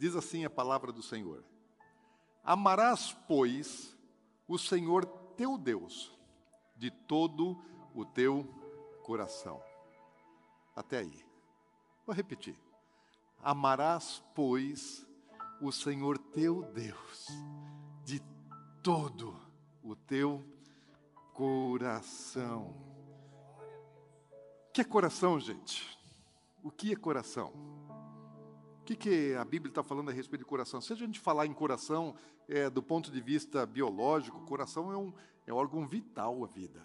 Diz assim a palavra do Senhor: Amarás, pois, o Senhor teu Deus de todo o teu coração. Até aí. Vou repetir. Amarás, pois, o Senhor teu Deus de todo o teu coração. O que é coração, gente? O que é coração? Que, que a Bíblia está falando a respeito de coração? Se a gente falar em coração é, do ponto de vista biológico, coração é um, é um órgão vital à vida.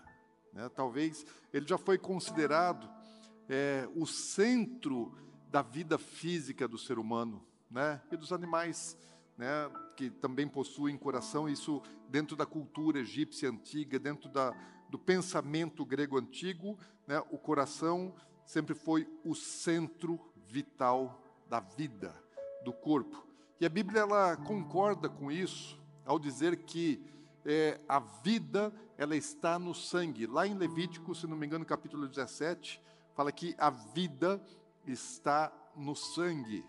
Né? Talvez ele já foi considerado é, o centro da vida física do ser humano né? e dos animais né? que também possuem coração. Isso dentro da cultura egípcia antiga, dentro da, do pensamento grego antigo, né? o coração sempre foi o centro vital da vida, do corpo. E a Bíblia ela concorda com isso ao dizer que é, a vida ela está no sangue. Lá em Levítico, se não me engano, capítulo 17, fala que a vida está no sangue.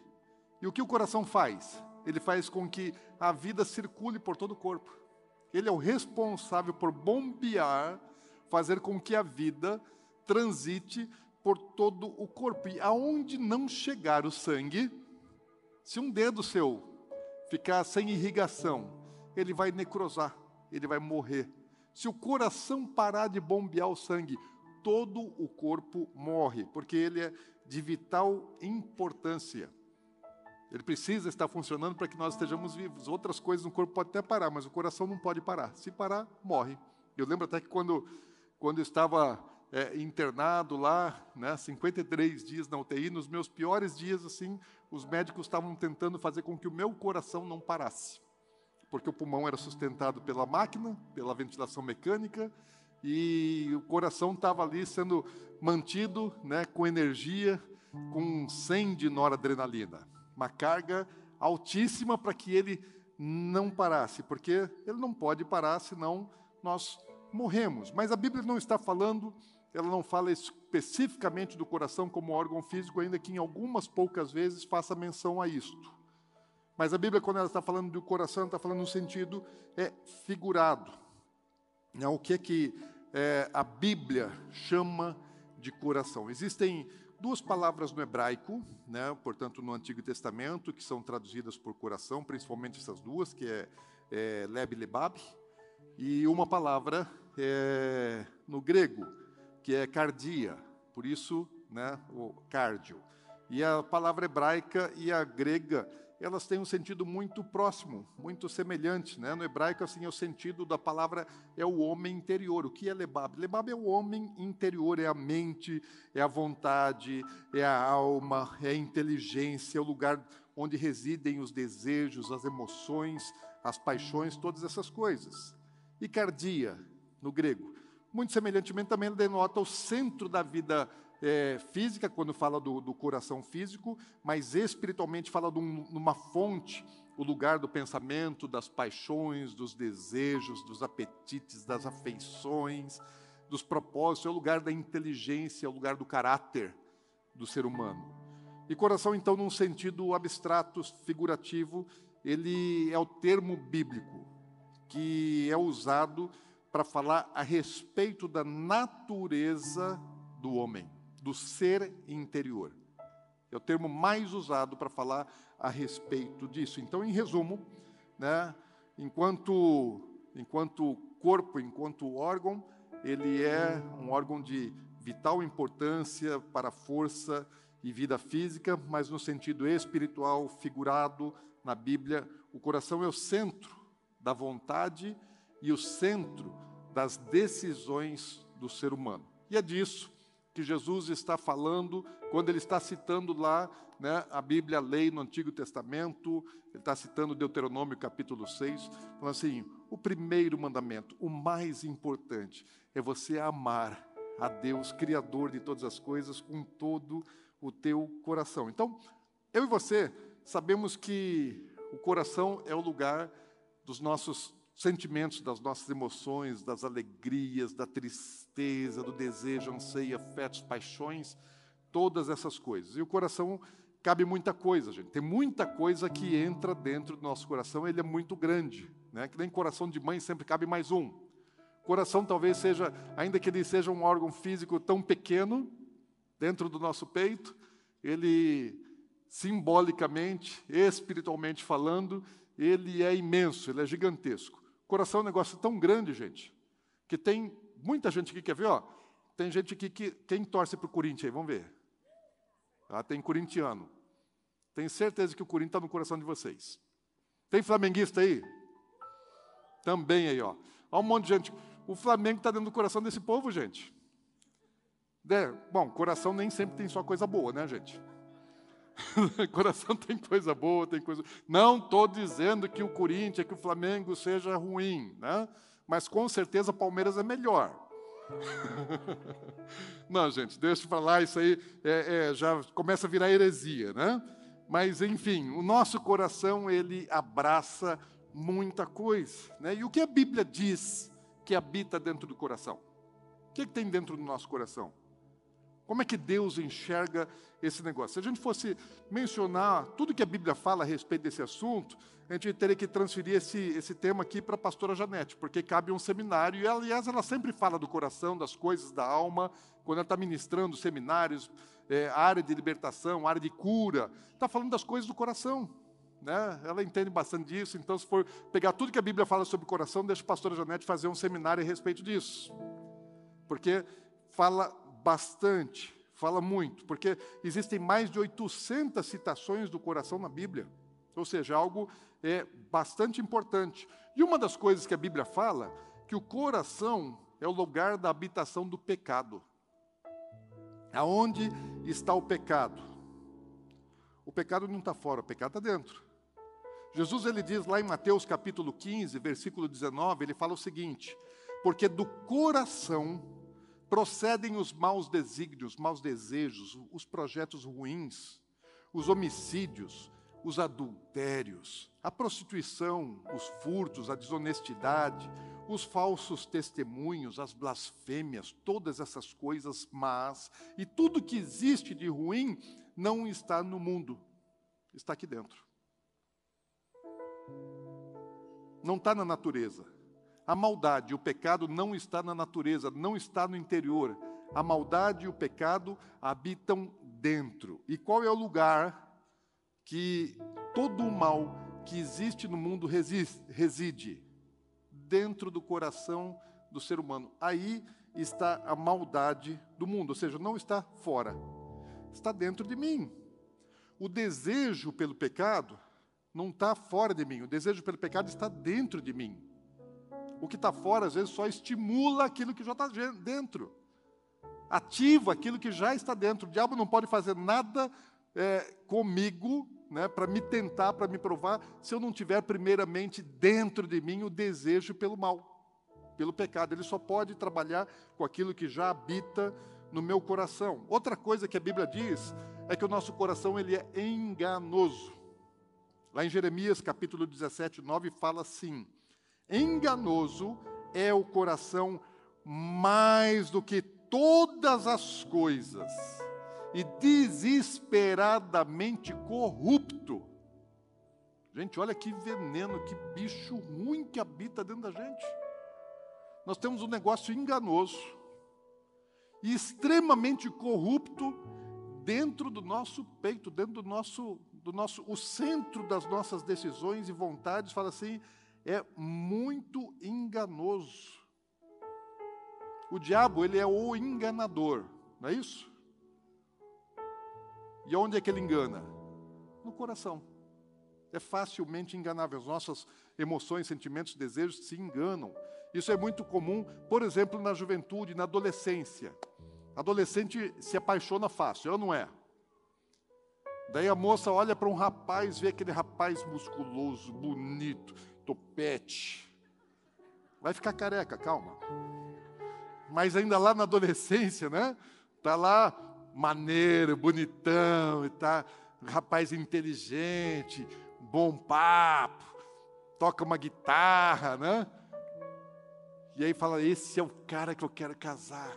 E o que o coração faz? Ele faz com que a vida circule por todo o corpo. Ele é o responsável por bombear, fazer com que a vida transite por todo o corpo. E aonde não chegar o sangue, se um dedo seu ficar sem irrigação, ele vai necrosar, ele vai morrer. Se o coração parar de bombear o sangue, todo o corpo morre, porque ele é de vital importância. Ele precisa estar funcionando para que nós estejamos vivos. Outras coisas no corpo podem até parar, mas o coração não pode parar. Se parar, morre. Eu lembro até que quando, quando eu estava é, internado lá, né, 53 dias na UTI, nos meus piores dias, assim, os médicos estavam tentando fazer com que o meu coração não parasse, porque o pulmão era sustentado pela máquina, pela ventilação mecânica, e o coração estava ali sendo mantido, né, com energia, com 100 de noradrenalina, uma carga altíssima para que ele não parasse, porque ele não pode parar, senão nós morremos. Mas a Bíblia não está falando ela não fala especificamente do coração como órgão físico, ainda que em algumas poucas vezes faça menção a isto. Mas a Bíblia, quando ela está falando do coração, está falando no sentido é, figurado. É, o que é que é, a Bíblia chama de coração? Existem duas palavras no hebraico, né, portanto, no Antigo Testamento, que são traduzidas por coração, principalmente essas duas, que é, é leb lebab, e uma palavra é, no grego, que é cardia, por isso, né, o cardio. E a palavra hebraica e a grega, elas têm um sentido muito próximo, muito semelhante, né? No hebraico assim é o sentido da palavra é o homem interior. O que é lebab? Lebab é o homem interior, é a mente, é a vontade, é a alma, é a inteligência, é o lugar onde residem os desejos, as emoções, as paixões, todas essas coisas. E cardia, no grego, muito semelhantemente, também denota o centro da vida é, física, quando fala do, do, coração físico, mas espiritualmente fala de um, uma fonte, o lugar do pensamento, das paixões, dos desejos, dos apetites, das afeições, dos propósitos, é o lugar da inteligência, é o lugar do caráter do ser humano. E coração, então, num sentido abstrato, figurativo, ele é o termo bíblico que é usado para falar a respeito da natureza do homem, do ser interior. É o termo mais usado para falar a respeito disso. Então, em resumo, né, enquanto, enquanto corpo, enquanto órgão, ele é um órgão de vital importância para a força e vida física, mas no sentido espiritual, figurado na Bíblia, o coração é o centro da vontade e o centro das decisões do ser humano. E é disso que Jesus está falando quando ele está citando lá né, a Bíblia, a lei no Antigo Testamento, ele está citando Deuteronômio capítulo 6, falando assim: o primeiro mandamento, o mais importante, é você amar a Deus, Criador de todas as coisas, com todo o teu coração. Então, eu e você sabemos que o coração é o lugar dos nossos sentimentos, das nossas emoções, das alegrias, da tristeza, do desejo, anseio, afetos, paixões, todas essas coisas. E o coração cabe muita coisa, gente. Tem muita coisa que entra dentro do nosso coração, ele é muito grande, né? Que nem coração de mãe sempre cabe mais um. Coração talvez seja, ainda que ele seja um órgão físico tão pequeno dentro do nosso peito, ele simbolicamente, espiritualmente falando, ele é imenso, ele é gigantesco. Coração é um negócio tão grande, gente, que tem muita gente aqui, quer ver, ó, tem gente aqui que, quem torce para o Corinthians aí, vamos ver. Ah, tem corintiano. Tenho certeza que o Corinthians está no coração de vocês. Tem flamenguista aí? Também aí, ó. Olha um monte de gente. O Flamengo está dentro do coração desse povo, gente. É, bom, coração nem sempre tem só coisa boa, né, gente? coração tem coisa boa, tem coisa. Não estou dizendo que o Corinthians, que o Flamengo seja ruim, né? Mas com certeza o Palmeiras é melhor. Não, gente, deixa para lá, isso aí é, é, já começa a virar heresia, né? Mas, enfim, o nosso coração, ele abraça muita coisa. Né? E o que a Bíblia diz que habita dentro do coração? O que, é que tem dentro do nosso coração? Como é que Deus enxerga esse negócio? Se a gente fosse mencionar tudo que a Bíblia fala a respeito desse assunto, a gente teria que transferir esse, esse tema aqui para a pastora Janete, porque cabe um seminário, e aliás, ela sempre fala do coração, das coisas da alma, quando ela está ministrando seminários, é, área de libertação, área de cura, está falando das coisas do coração. Né? Ela entende bastante disso, então, se for pegar tudo que a Bíblia fala sobre o coração, deixa a pastora Janete fazer um seminário a respeito disso. Porque fala bastante, fala muito, porque existem mais de 800 citações do coração na Bíblia. Ou seja, algo é bastante importante. E uma das coisas que a Bíblia fala, que o coração é o lugar da habitação do pecado. Aonde está o pecado? O pecado não está fora, o pecado está dentro. Jesus ele diz lá em Mateus capítulo 15, versículo 19, ele fala o seguinte: porque do coração procedem os maus desígnios, maus desejos, os projetos ruins, os homicídios, os adultérios, a prostituição, os furtos, a desonestidade, os falsos testemunhos, as blasfêmias, todas essas coisas más e tudo que existe de ruim não está no mundo, está aqui dentro. Não está na natureza. A maldade o pecado não está na natureza, não está no interior. A maldade e o pecado habitam dentro. E qual é o lugar que todo o mal que existe no mundo reside? dentro do coração do ser humano. Aí está a maldade do mundo, ou seja, não está fora, está dentro de mim. O desejo pelo pecado não está fora de mim, o desejo pelo pecado está dentro de mim. O que está fora, às vezes, só estimula aquilo que já está dentro, ativa aquilo que já está dentro. O diabo não pode fazer nada é, comigo né, para me tentar, para me provar, se eu não tiver primeiramente dentro de mim o desejo pelo mal, pelo pecado. Ele só pode trabalhar com aquilo que já habita no meu coração. Outra coisa que a Bíblia diz é que o nosso coração ele é enganoso. Lá em Jeremias capítulo 17, 9 fala assim: enganoso é o coração mais do que todas as coisas e desesperadamente corrupto. Gente, olha que veneno, que bicho ruim que habita dentro da gente. Nós temos um negócio enganoso e extremamente corrupto dentro do nosso peito, dentro do nosso, do nosso, o centro das nossas decisões e vontades, fala assim, é muito enganoso. O diabo, ele é o enganador, não é isso? E onde é que ele engana? No coração. É facilmente enganável. As nossas emoções, sentimentos, desejos se enganam. Isso é muito comum, por exemplo, na juventude, na adolescência. Adolescente se apaixona fácil, ou não é? Daí a moça olha para um rapaz, vê aquele rapaz musculoso, bonito, topete. Vai ficar careca, calma. Mas ainda lá na adolescência, né? Tá lá maneiro, bonitão e tá rapaz inteligente, bom papo, toca uma guitarra, né? E aí fala: esse é o cara que eu quero casar.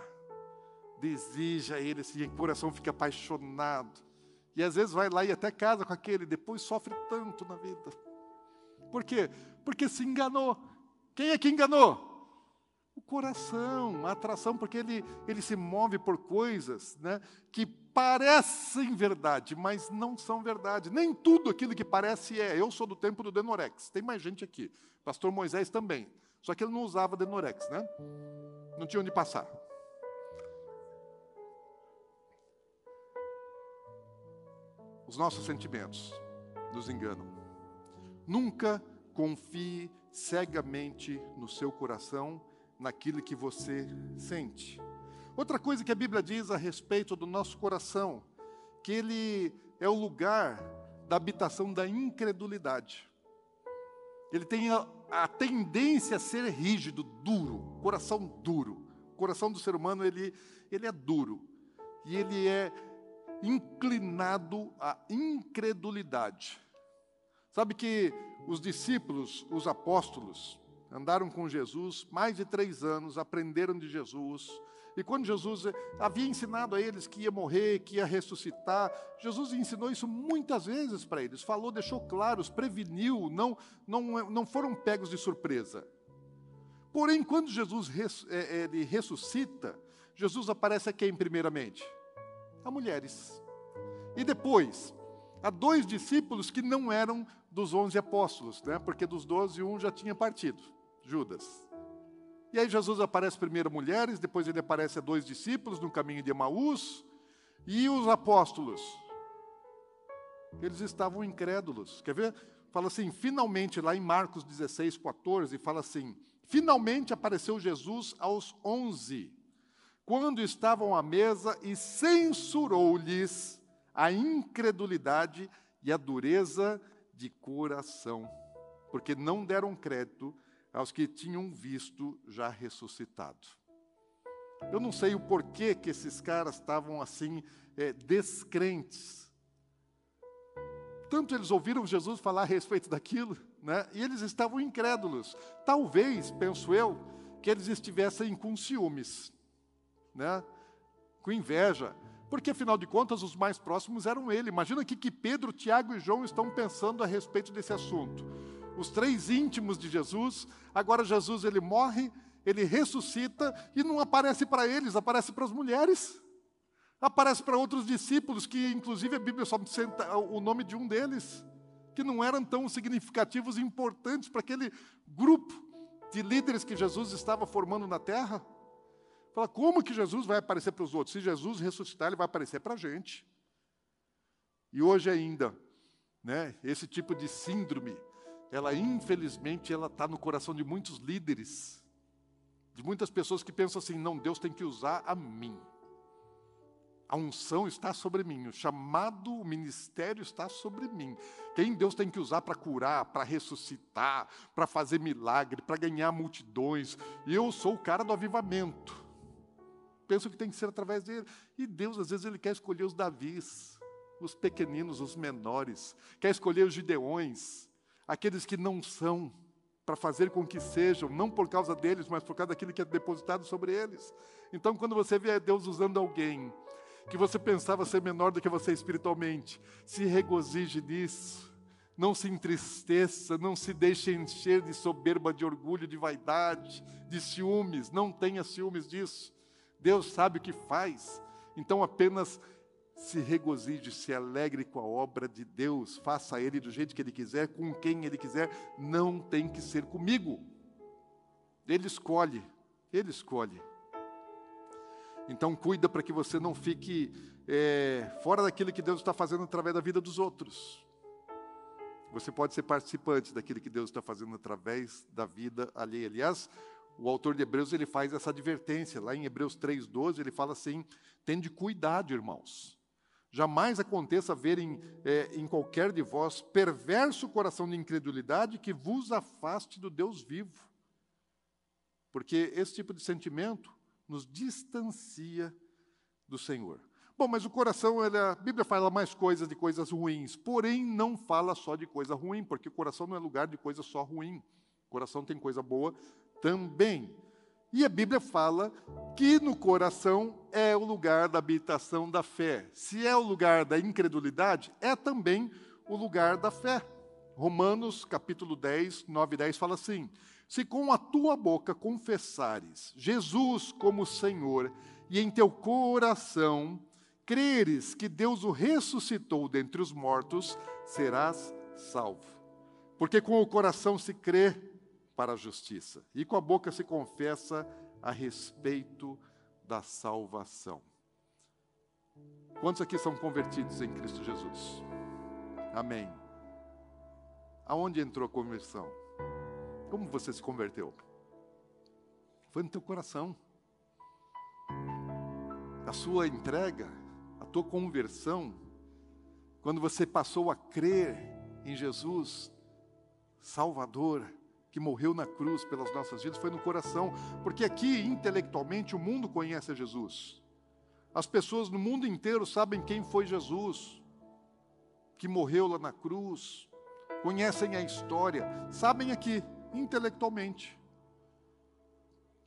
Deseja ele, assim, o coração fica apaixonado. E às vezes vai lá e até casa com aquele, depois sofre tanto na vida. Por quê? Porque se enganou. Quem é que enganou? O coração, a atração, porque ele, ele se move por coisas né, que parecem verdade, mas não são verdade. Nem tudo aquilo que parece é. Eu sou do tempo do Denorex. Tem mais gente aqui. Pastor Moisés também. Só que ele não usava Denorex, né? Não tinha onde passar. Os nossos sentimentos nos enganam. Nunca confie cegamente no seu coração naquilo que você sente. Outra coisa que a Bíblia diz a respeito do nosso coração, que ele é o lugar da habitação da incredulidade. Ele tem a, a tendência a ser rígido, duro, coração duro. O coração do ser humano ele, ele é duro e ele é inclinado à incredulidade. Sabe que os discípulos, os apóstolos, andaram com Jesus mais de três anos, aprenderam de Jesus. E quando Jesus havia ensinado a eles que ia morrer, que ia ressuscitar, Jesus ensinou isso muitas vezes para eles, falou, deixou claro, preveniu, não, não, não foram pegos de surpresa. Porém, quando Jesus res, é, ele ressuscita, Jesus aparece a quem primeiramente? a mulheres. E depois, a dois discípulos que não eram dos onze apóstolos, né? porque dos doze, um já tinha partido, Judas. E aí Jesus aparece primeiro mulheres, depois ele aparece a dois discípulos no caminho de Emaús, e os apóstolos. Eles estavam incrédulos. Quer ver? Fala assim, finalmente, lá em Marcos 16, 14, fala assim: finalmente apareceu Jesus aos onze quando estavam à mesa e censurou-lhes a incredulidade e a dureza de coração, porque não deram crédito aos que tinham visto já ressuscitado. Eu não sei o porquê que esses caras estavam assim, é, descrentes. Tanto eles ouviram Jesus falar a respeito daquilo, né? e eles estavam incrédulos. Talvez, penso eu, que eles estivessem com ciúmes né? com inveja, porque afinal de contas os mais próximos eram ele. Imagina aqui que Pedro, Tiago e João estão pensando a respeito desse assunto. Os três íntimos de Jesus, agora Jesus ele morre, ele ressuscita e não aparece para eles, aparece para as mulheres. Aparece para outros discípulos, que inclusive a Bíblia só senta o nome de um deles, que não eram tão significativos e importantes para aquele grupo de líderes que Jesus estava formando na terra. Fala, como que Jesus vai aparecer para os outros? Se Jesus ressuscitar, ele vai aparecer para a gente. E hoje ainda, né, esse tipo de síndrome, ela infelizmente ela está no coração de muitos líderes, de muitas pessoas que pensam assim, não, Deus tem que usar a mim. A unção está sobre mim, o chamado, o ministério está sobre mim. Quem Deus tem que usar para curar, para ressuscitar, para fazer milagre, para ganhar multidões. Eu sou o cara do avivamento pensam que tem que ser através dele. E Deus, às vezes, ele quer escolher os Davis, os pequeninos, os menores, quer escolher os Gideões, aqueles que não são, para fazer com que sejam, não por causa deles, mas por causa daquilo que é depositado sobre eles. Então, quando você vê Deus usando alguém que você pensava ser menor do que você espiritualmente, se regozije nisso. Não se entristeça, não se deixe encher de soberba, de orgulho, de vaidade, de ciúmes. Não tenha ciúmes disso. Deus sabe o que faz, então apenas se regozije, se alegre com a obra de Deus, faça Ele do jeito que Ele quiser, com quem Ele quiser, não tem que ser comigo. Ele escolhe, Ele escolhe. Então cuida para que você não fique é, fora daquilo que Deus está fazendo através da vida dos outros. Você pode ser participante daquilo que Deus está fazendo através da vida alheia. Aliás, o autor de Hebreus ele faz essa advertência. Lá em Hebreus 3,12, ele fala assim: tende cuidado, irmãos. Jamais aconteça ver em, é, em qualquer de vós perverso coração de incredulidade que vos afaste do Deus vivo. Porque esse tipo de sentimento nos distancia do Senhor. Bom, mas o coração, ele, a Bíblia fala mais coisas de coisas ruins, porém não fala só de coisa ruim, porque o coração não é lugar de coisa só ruim. O coração tem coisa boa também. E a Bíblia fala que no coração é o lugar da habitação da fé. Se é o lugar da incredulidade, é também o lugar da fé. Romanos capítulo 10, 9 e 10 fala assim: Se com a tua boca confessares Jesus como Senhor, e em teu coração creres que Deus o ressuscitou dentre os mortos, serás salvo. Porque com o coração se crê para a justiça, e com a boca se confessa a respeito da salvação. Quantos aqui são convertidos em Cristo Jesus? Amém. Aonde entrou a conversão? Como você se converteu? Foi no teu coração. A sua entrega, a tua conversão, quando você passou a crer em Jesus, Salvador, que morreu na cruz pelas nossas vidas, foi no coração, porque aqui, intelectualmente, o mundo conhece Jesus. As pessoas no mundo inteiro sabem quem foi Jesus, que morreu lá na cruz, conhecem a história, sabem aqui, intelectualmente.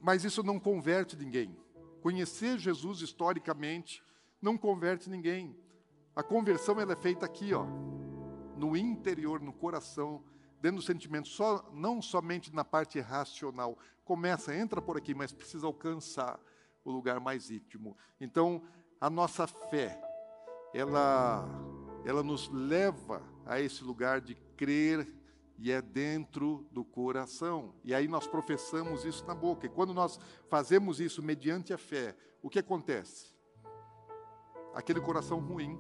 Mas isso não converte ninguém. Conhecer Jesus historicamente não converte ninguém. A conversão ela é feita aqui, ó, no interior, no coração dentro do sentimento, só, não somente na parte racional. Começa, entra por aqui, mas precisa alcançar o lugar mais íntimo. Então, a nossa fé, ela, ela nos leva a esse lugar de crer e é dentro do coração. E aí nós professamos isso na boca. E quando nós fazemos isso mediante a fé, o que acontece? Aquele coração ruim.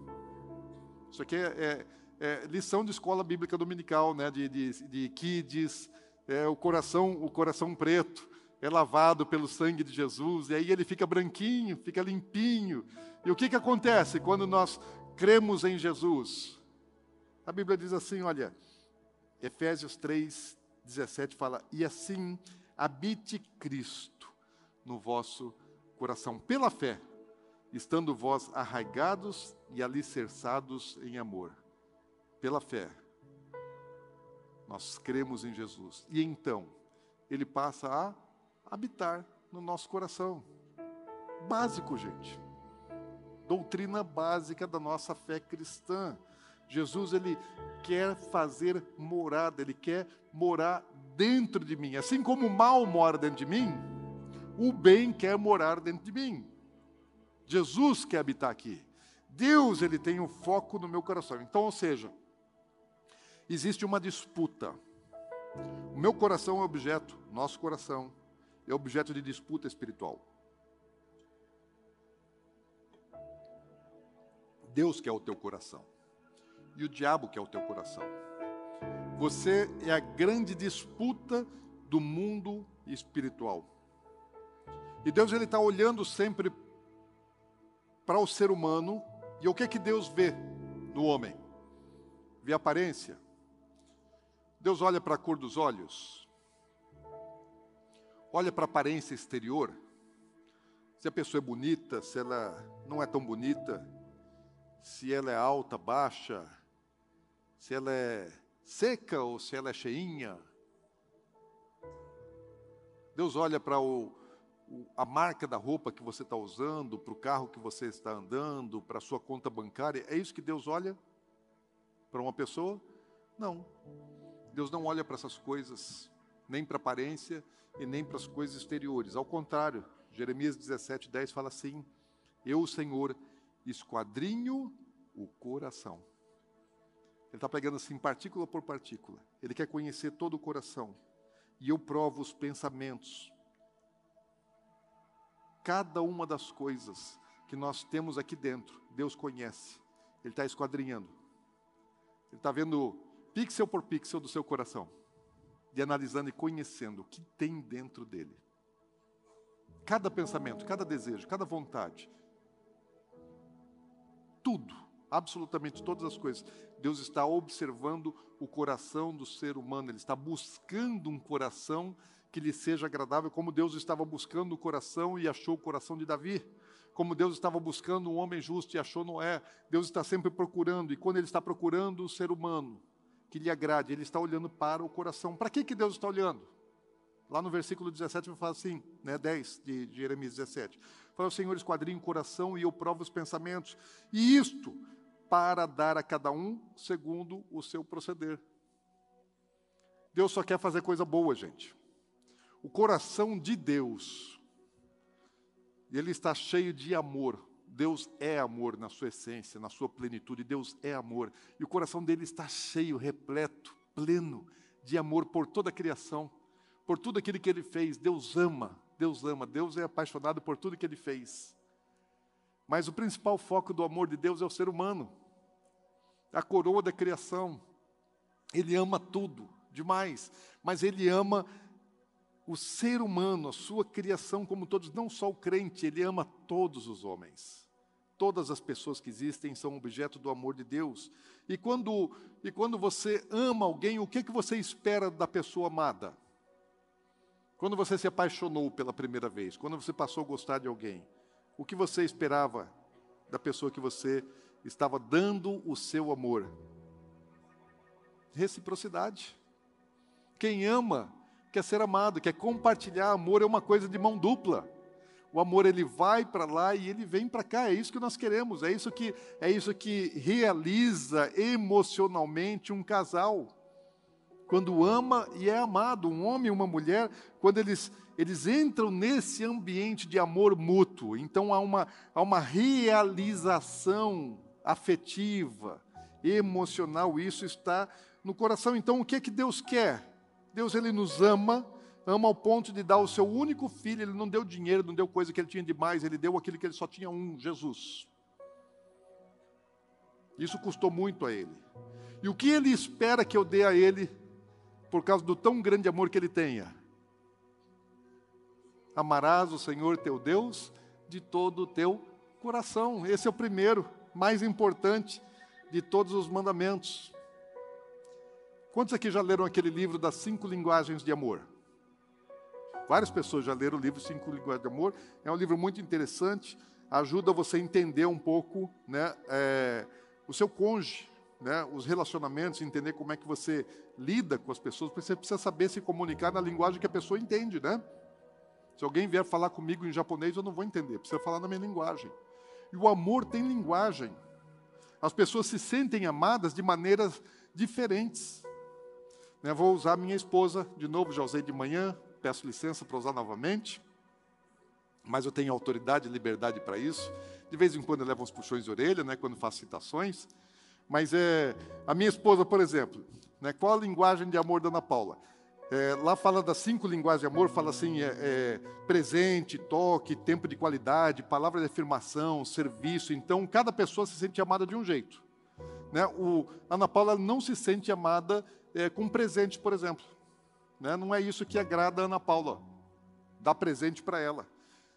Isso aqui é, é é, lição de escola bíblica dominical, né, de, de, de kids, é, o coração, o coração preto é lavado pelo sangue de Jesus, e aí ele fica branquinho, fica limpinho. E o que, que acontece quando nós cremos em Jesus? A Bíblia diz assim, olha, Efésios 3, 17 fala, e assim habite Cristo no vosso coração, pela fé, estando vós arraigados e alicerçados em amor pela fé, nós cremos em Jesus. E então, ele passa a habitar no nosso coração. Básico, gente. Doutrina básica da nossa fé cristã. Jesus, ele quer fazer morada, ele quer morar dentro de mim. Assim como o mal mora dentro de mim, o bem quer morar dentro de mim. Jesus quer habitar aqui. Deus, ele tem um foco no meu coração. Então, ou seja, existe uma disputa. O meu coração é objeto, nosso coração é objeto de disputa espiritual. Deus quer o teu coração e o diabo quer o teu coração. Você é a grande disputa do mundo espiritual. E Deus ele está olhando sempre para o ser humano e o que que Deus vê no homem? Vê aparência, Deus olha para a cor dos olhos, olha para a aparência exterior, se a pessoa é bonita, se ela não é tão bonita, se ela é alta, baixa, se ela é seca ou se ela é cheinha. Deus olha para o, o, a marca da roupa que você está usando, para o carro que você está andando, para a sua conta bancária. É isso que Deus olha para uma pessoa? Não. Deus não olha para essas coisas, nem para aparência e nem para as coisas exteriores. Ao contrário, Jeremias 17, 10 fala assim: Eu, Senhor, esquadrinho o coração. Ele está pegando assim, partícula por partícula. Ele quer conhecer todo o coração. E eu provo os pensamentos. Cada uma das coisas que nós temos aqui dentro, Deus conhece. Ele está esquadrinhando. Ele está vendo pixel por pixel do seu coração, de analisando e conhecendo o que tem dentro dele. Cada pensamento, cada desejo, cada vontade, tudo absolutamente todas as coisas. Deus está observando o coração do ser humano, ele está buscando um coração que lhe seja agradável, como Deus estava buscando o coração e achou o coração de Davi. Como Deus estava buscando um homem justo e achou Noé. Deus está sempre procurando, e quando Ele está procurando o ser humano que lhe agrade, Ele está olhando para o coração. Para que, que Deus está olhando? Lá no versículo 17 vai falar assim, né, 10 de Jeremias 17. Fala, o Senhor esquadrinha o coração e eu provo os pensamentos. E isto para dar a cada um segundo o seu proceder. Deus só quer fazer coisa boa, gente. O coração de Deus, ele está cheio de amor. Deus é amor na sua essência, na sua plenitude. Deus é amor. E o coração dele está cheio, repleto, pleno de amor por toda a criação, por tudo aquilo que ele fez. Deus ama, Deus ama, Deus é apaixonado por tudo que ele fez. Mas o principal foco do amor de Deus é o ser humano a coroa da criação. Ele ama tudo, demais, mas ele ama o ser humano, a sua criação como todos, não só o crente, ele ama todos os homens. Todas as pessoas que existem são objeto do amor de Deus. E quando, e quando você ama alguém, o que, que você espera da pessoa amada? Quando você se apaixonou pela primeira vez, quando você passou a gostar de alguém, o que você esperava da pessoa que você estava dando o seu amor. Reciprocidade. Quem ama quer ser amado, quer compartilhar amor é uma coisa de mão dupla. O amor ele vai para lá e ele vem para cá. É isso que nós queremos. É isso que é isso que realiza emocionalmente um casal. Quando ama e é amado, um homem e uma mulher, quando eles eles entram nesse ambiente de amor mútuo. Então há uma há uma realização afetiva, emocional, isso está no coração. Então, o que é que Deus quer? Deus ele nos ama, ama ao ponto de dar o seu único filho, ele não deu dinheiro, não deu coisa que ele tinha demais, ele deu aquilo que ele só tinha um, Jesus. Isso custou muito a ele. E o que ele espera que eu dê a ele por causa do tão grande amor que ele tenha? Amarás o Senhor teu Deus de todo o teu coração. Esse é o primeiro mais importante de todos os mandamentos. Quantos aqui já leram aquele livro das cinco linguagens de amor? Várias pessoas já leram o livro Cinco Linguagens de Amor. É um livro muito interessante, ajuda você a entender um pouco né, é, o seu cônjuge, né, os relacionamentos, entender como é que você lida com as pessoas, porque você precisa saber se comunicar na linguagem que a pessoa entende, né? Se alguém vier falar comigo em japonês, eu não vou entender, precisa falar na minha linguagem. E o amor tem linguagem. As pessoas se sentem amadas de maneiras diferentes. Né, vou usar minha esposa, de novo, já usei de manhã, peço licença para usar novamente, mas eu tenho autoridade e liberdade para isso. De vez em quando eu levo uns puxões de orelha, né, quando faço citações. Mas é, a minha esposa, por exemplo, né, qual a linguagem de amor da Ana Paula? É, lá fala das cinco linguagens de amor, fala assim, é, é, presente, toque, tempo de qualidade, palavra de afirmação, serviço. Então, cada pessoa se sente amada de um jeito. Né? O, a Ana Paula não se sente amada é, com presente, por exemplo. Né? Não é isso que agrada a Ana Paula, dar presente para ela.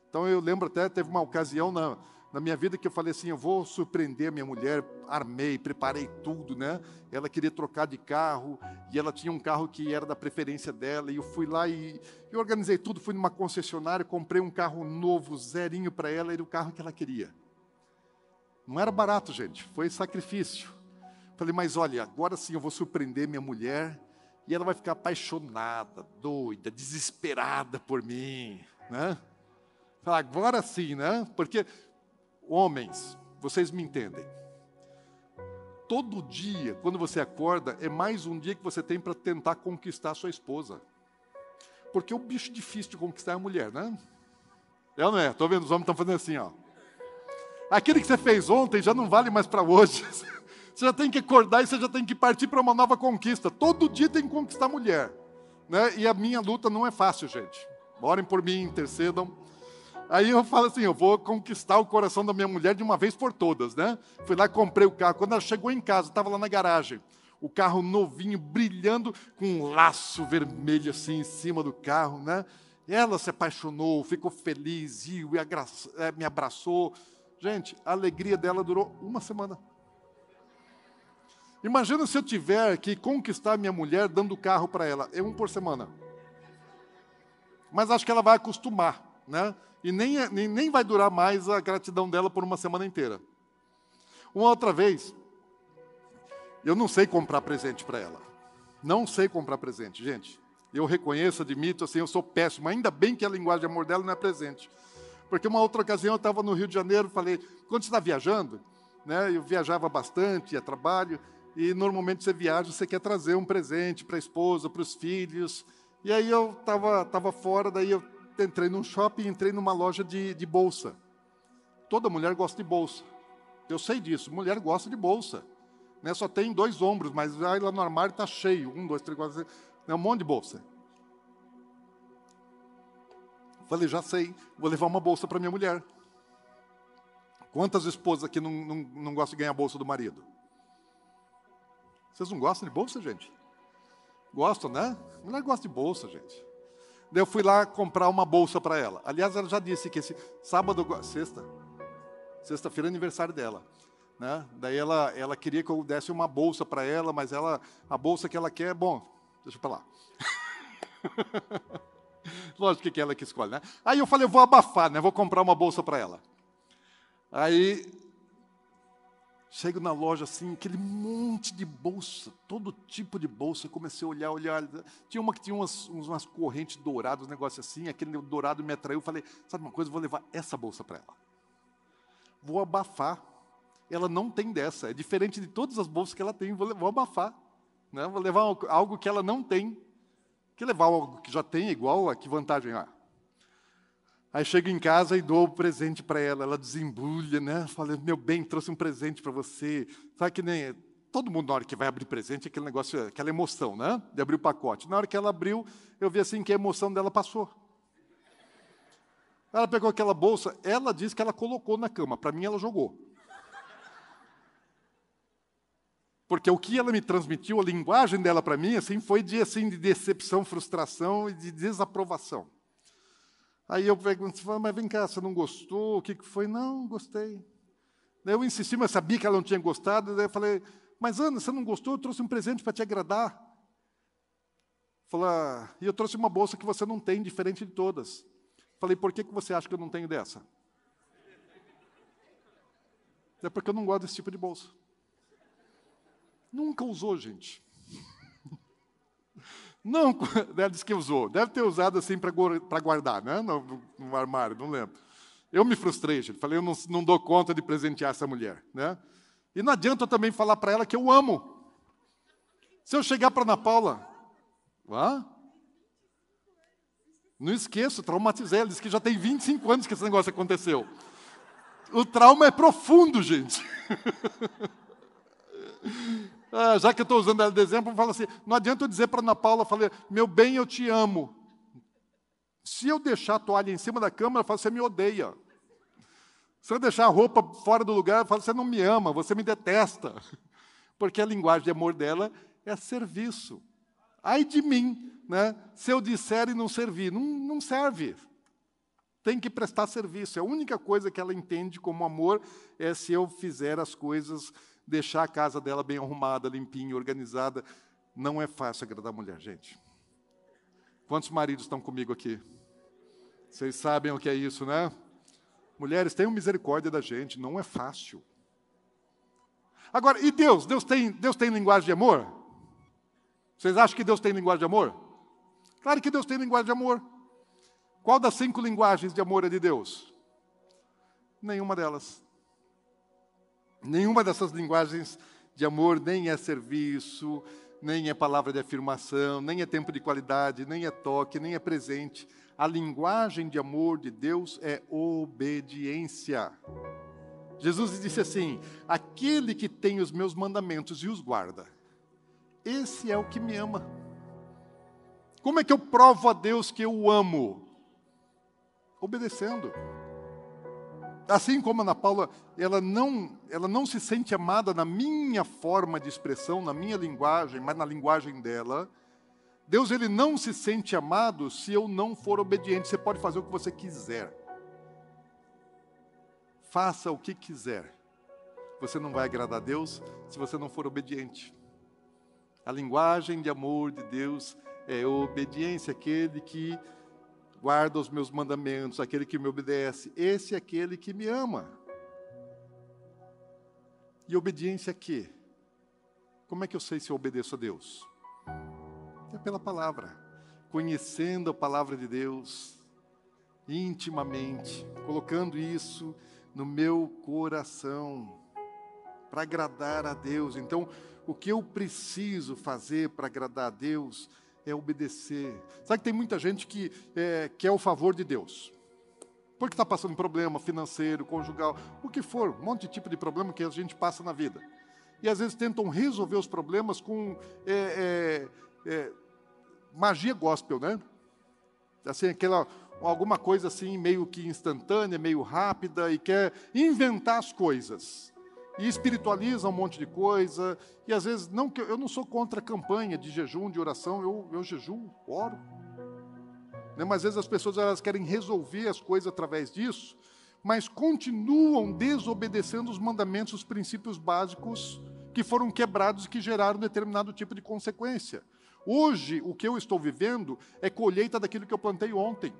Então, eu lembro até, teve uma ocasião na, na minha vida que eu falei assim, eu vou surpreender a minha mulher, armei, preparei tudo, né? Ela queria trocar de carro e ela tinha um carro que era da preferência dela e eu fui lá e organizei tudo, fui numa concessionária, comprei um carro novo, zerinho para ela, era o carro que ela queria. Não era barato, gente, foi sacrifício. Falei, mas olha, agora sim eu vou surpreender minha mulher e ela vai ficar apaixonada, doida, desesperada por mim, né? Falei, agora sim, né? Porque Homens, vocês me entendem. Todo dia, quando você acorda, é mais um dia que você tem para tentar conquistar a sua esposa. Porque o bicho difícil de conquistar é a mulher, né? É ou não é? Estou vendo, os homens estão fazendo assim, ó. Aquele que você fez ontem já não vale mais para hoje. Você já tem que acordar e você já tem que partir para uma nova conquista. Todo dia tem que conquistar mulher. Né? E a minha luta não é fácil, gente. Orem por mim, intercedam. Aí eu falo assim, eu vou conquistar o coração da minha mulher de uma vez por todas, né? Fui lá, comprei o carro. Quando ela chegou em casa, estava lá na garagem. O carro novinho, brilhando, com um laço vermelho assim em cima do carro, né? Ela se apaixonou, ficou feliz, riu, e é, me abraçou. Gente, a alegria dela durou uma semana. Imagina se eu tiver que conquistar minha mulher dando carro para ela, é um por semana. Mas acho que ela vai acostumar, né? E nem, nem, nem vai durar mais a gratidão dela por uma semana inteira. Uma outra vez, eu não sei comprar presente para ela. Não sei comprar presente, gente. Eu reconheço, admito, assim, eu sou péssimo. Ainda bem que a linguagem de amor dela não é presente. Porque uma outra ocasião eu estava no Rio de Janeiro, falei, quando você está viajando, né, eu viajava bastante, a trabalho, e normalmente você viaja, você quer trazer um presente para a esposa, para os filhos. E aí eu estava tava fora, daí eu entrei num shopping, entrei numa loja de, de bolsa. Toda mulher gosta de bolsa. Eu sei disso, mulher gosta de bolsa. Né? Só tem dois ombros, mas aí lá no armário está cheio. Um, dois, três, quatro, cinco, né? um monte de bolsa. Falei, já sei, vou levar uma bolsa para minha mulher. Quantas esposas aqui não, não, não gostam de ganhar a bolsa do marido? Vocês não gostam de bolsa, gente? Gostam, né? Mulher gosta de bolsa, gente. Daí eu fui lá comprar uma bolsa para ela. Aliás, ela já disse que esse sábado, sexta, sexta-feira é aniversário dela. Né? Daí ela, ela queria que eu desse uma bolsa para ela, mas ela, a bolsa que ela quer, bom, deixa para lá. Lógico que é ela que escolhe, né? Aí eu falei, eu vou abafar, né? Vou comprar uma bolsa para ela. Aí Chego na loja assim, aquele monte de bolsa, todo tipo de bolsa. Comecei a olhar, olhar. Tinha uma que tinha umas, umas correntes douradas, um negócio assim. Aquele dourado me atraiu. Falei, sabe uma coisa? Vou levar essa bolsa para ela. Vou abafar. Ela não tem dessa. É diferente de todas as bolsas que ela tem. Vou, vou abafar. Né? Vou levar algo que ela não tem. Que levar algo que já tem igual, a que vantagem há? Aí chego em casa e dou o presente para ela, ela desembulha, né? Fala, meu bem, trouxe um presente para você. Sabe que nem todo mundo na hora que vai abrir presente, aquele negócio, aquela emoção, né? De abrir o pacote. Na hora que ela abriu, eu vi assim que a emoção dela passou. Ela pegou aquela bolsa, ela disse que ela colocou na cama, para mim ela jogou. Porque o que ela me transmitiu, a linguagem dela para mim, assim, foi de assim de decepção, frustração e de desaprovação. Aí eu pergunto, mas vem cá, você não gostou? O que, foi? Não, gostei. Eu insisti, mas sabia que ela não tinha gostado. Daí eu falei, mas Ana, você não gostou? Eu trouxe um presente para te agradar. Falei, ah, e eu trouxe uma bolsa que você não tem, diferente de todas. Falei, por que, que você acha que eu não tenho dessa? É porque eu não gosto desse tipo de bolsa. Nunca usou, gente. Não, ela disse que usou. Deve ter usado assim para guardar, né? No, no, armário, não lembro. Eu me frustrei, gente. Falei, eu não, não dou conta de presentear essa mulher, né? E não adianta eu também falar para ela que eu amo. Se eu chegar para Ana Paula, ah, não esqueço, traumatizei. Ela disse que já tem 25 anos que esse negócio aconteceu. O trauma é profundo, gente. Ah, já que eu estou usando ela de exemplo, eu falo assim: não adianta eu dizer para Ana Paula, falei, meu bem, eu te amo. Se eu deixar a toalha em cima da cama, ela fala, você me odeia. Se eu deixar a roupa fora do lugar, ela fala, você não me ama, você me detesta. Porque a linguagem de amor dela é serviço. Ai de mim, né? se eu disser e não servir. Não, não serve. Tem que prestar serviço. É a única coisa que ela entende como amor é se eu fizer as coisas deixar a casa dela bem arrumada, limpinha, organizada. Não é fácil agradar a mulher, gente. Quantos maridos estão comigo aqui? Vocês sabem o que é isso, né? Mulheres, tenham misericórdia da gente, não é fácil. Agora, e Deus? Deus tem, Deus tem linguagem de amor? Vocês acham que Deus tem linguagem de amor? Claro que Deus tem linguagem de amor. Qual das cinco linguagens de amor é de Deus? Nenhuma delas. Nenhuma dessas linguagens de amor nem é serviço, nem é palavra de afirmação, nem é tempo de qualidade, nem é toque, nem é presente. A linguagem de amor de Deus é obediência. Jesus disse assim: Aquele que tem os meus mandamentos e os guarda, esse é o que me ama. Como é que eu provo a Deus que eu o amo? Obedecendo. Assim como Ana Paula, ela não, ela não se sente amada na minha forma de expressão, na minha linguagem, mas na linguagem dela. Deus ele não se sente amado se eu não for obediente. Você pode fazer o que você quiser. Faça o que quiser. você não vai agradar a Deus se você não for obediente. A linguagem de amor de Deus é obediência, aquele que guarda os meus mandamentos, aquele que me obedece. Esse é aquele que me ama. E obediência a quê? Como é que eu sei se eu obedeço a Deus? É pela palavra. Conhecendo a palavra de Deus intimamente, colocando isso no meu coração para agradar a Deus. Então, o que eu preciso fazer para agradar a Deus é obedecer. Sabe que tem muita gente que é, quer o favor de Deus. Porque está passando problema financeiro, conjugal, o que for, um monte de tipo de problema que a gente passa na vida. E às vezes tentam resolver os problemas com é, é, é magia gospel, né? Assim, aquela, alguma coisa assim meio que instantânea, meio rápida e quer inventar as coisas e espiritualiza um monte de coisa, e às vezes, não que eu não sou contra a campanha de jejum, de oração, eu, eu jejum, oro. Né? Mas às vezes as pessoas elas querem resolver as coisas através disso, mas continuam desobedecendo os mandamentos, os princípios básicos que foram quebrados e que geraram determinado tipo de consequência. Hoje, o que eu estou vivendo é colheita daquilo que eu plantei ontem.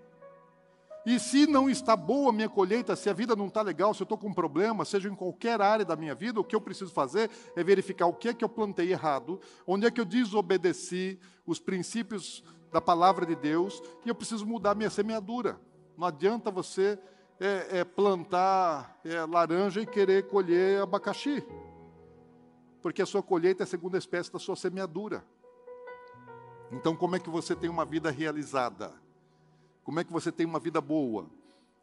E se não está boa a minha colheita, se a vida não está legal, se eu estou com um problema, seja em qualquer área da minha vida, o que eu preciso fazer é verificar o que é que eu plantei errado, onde é que eu desobedeci os princípios da palavra de Deus, e eu preciso mudar minha semeadura. Não adianta você é, é, plantar é, laranja e querer colher abacaxi, porque a sua colheita é a segunda espécie da sua semeadura. Então, como é que você tem uma vida realizada? Como é que você tem uma vida boa?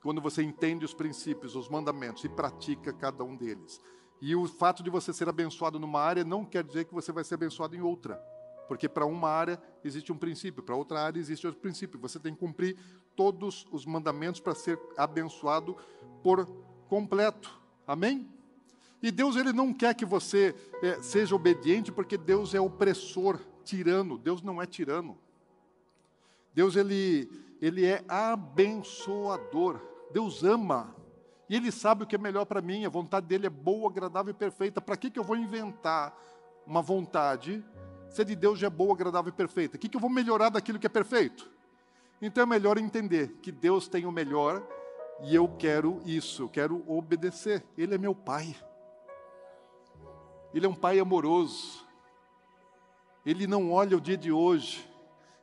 Quando você entende os princípios, os mandamentos e pratica cada um deles. E o fato de você ser abençoado numa área não quer dizer que você vai ser abençoado em outra. Porque para uma área existe um princípio, para outra área existe outro princípio. Você tem que cumprir todos os mandamentos para ser abençoado por completo. Amém? E Deus ele não quer que você é, seja obediente, porque Deus é opressor, tirano. Deus não é tirano. Deus ele ele é abençoador. Deus ama. E Ele sabe o que é melhor para mim. A vontade dele é boa, agradável e perfeita. Para que, que eu vou inventar uma vontade se a de Deus já é boa, agradável e perfeita? O que, que eu vou melhorar daquilo que é perfeito? Então é melhor entender que Deus tem o melhor e eu quero isso, eu quero obedecer. Ele é meu Pai. Ele é um Pai amoroso. Ele não olha o dia de hoje.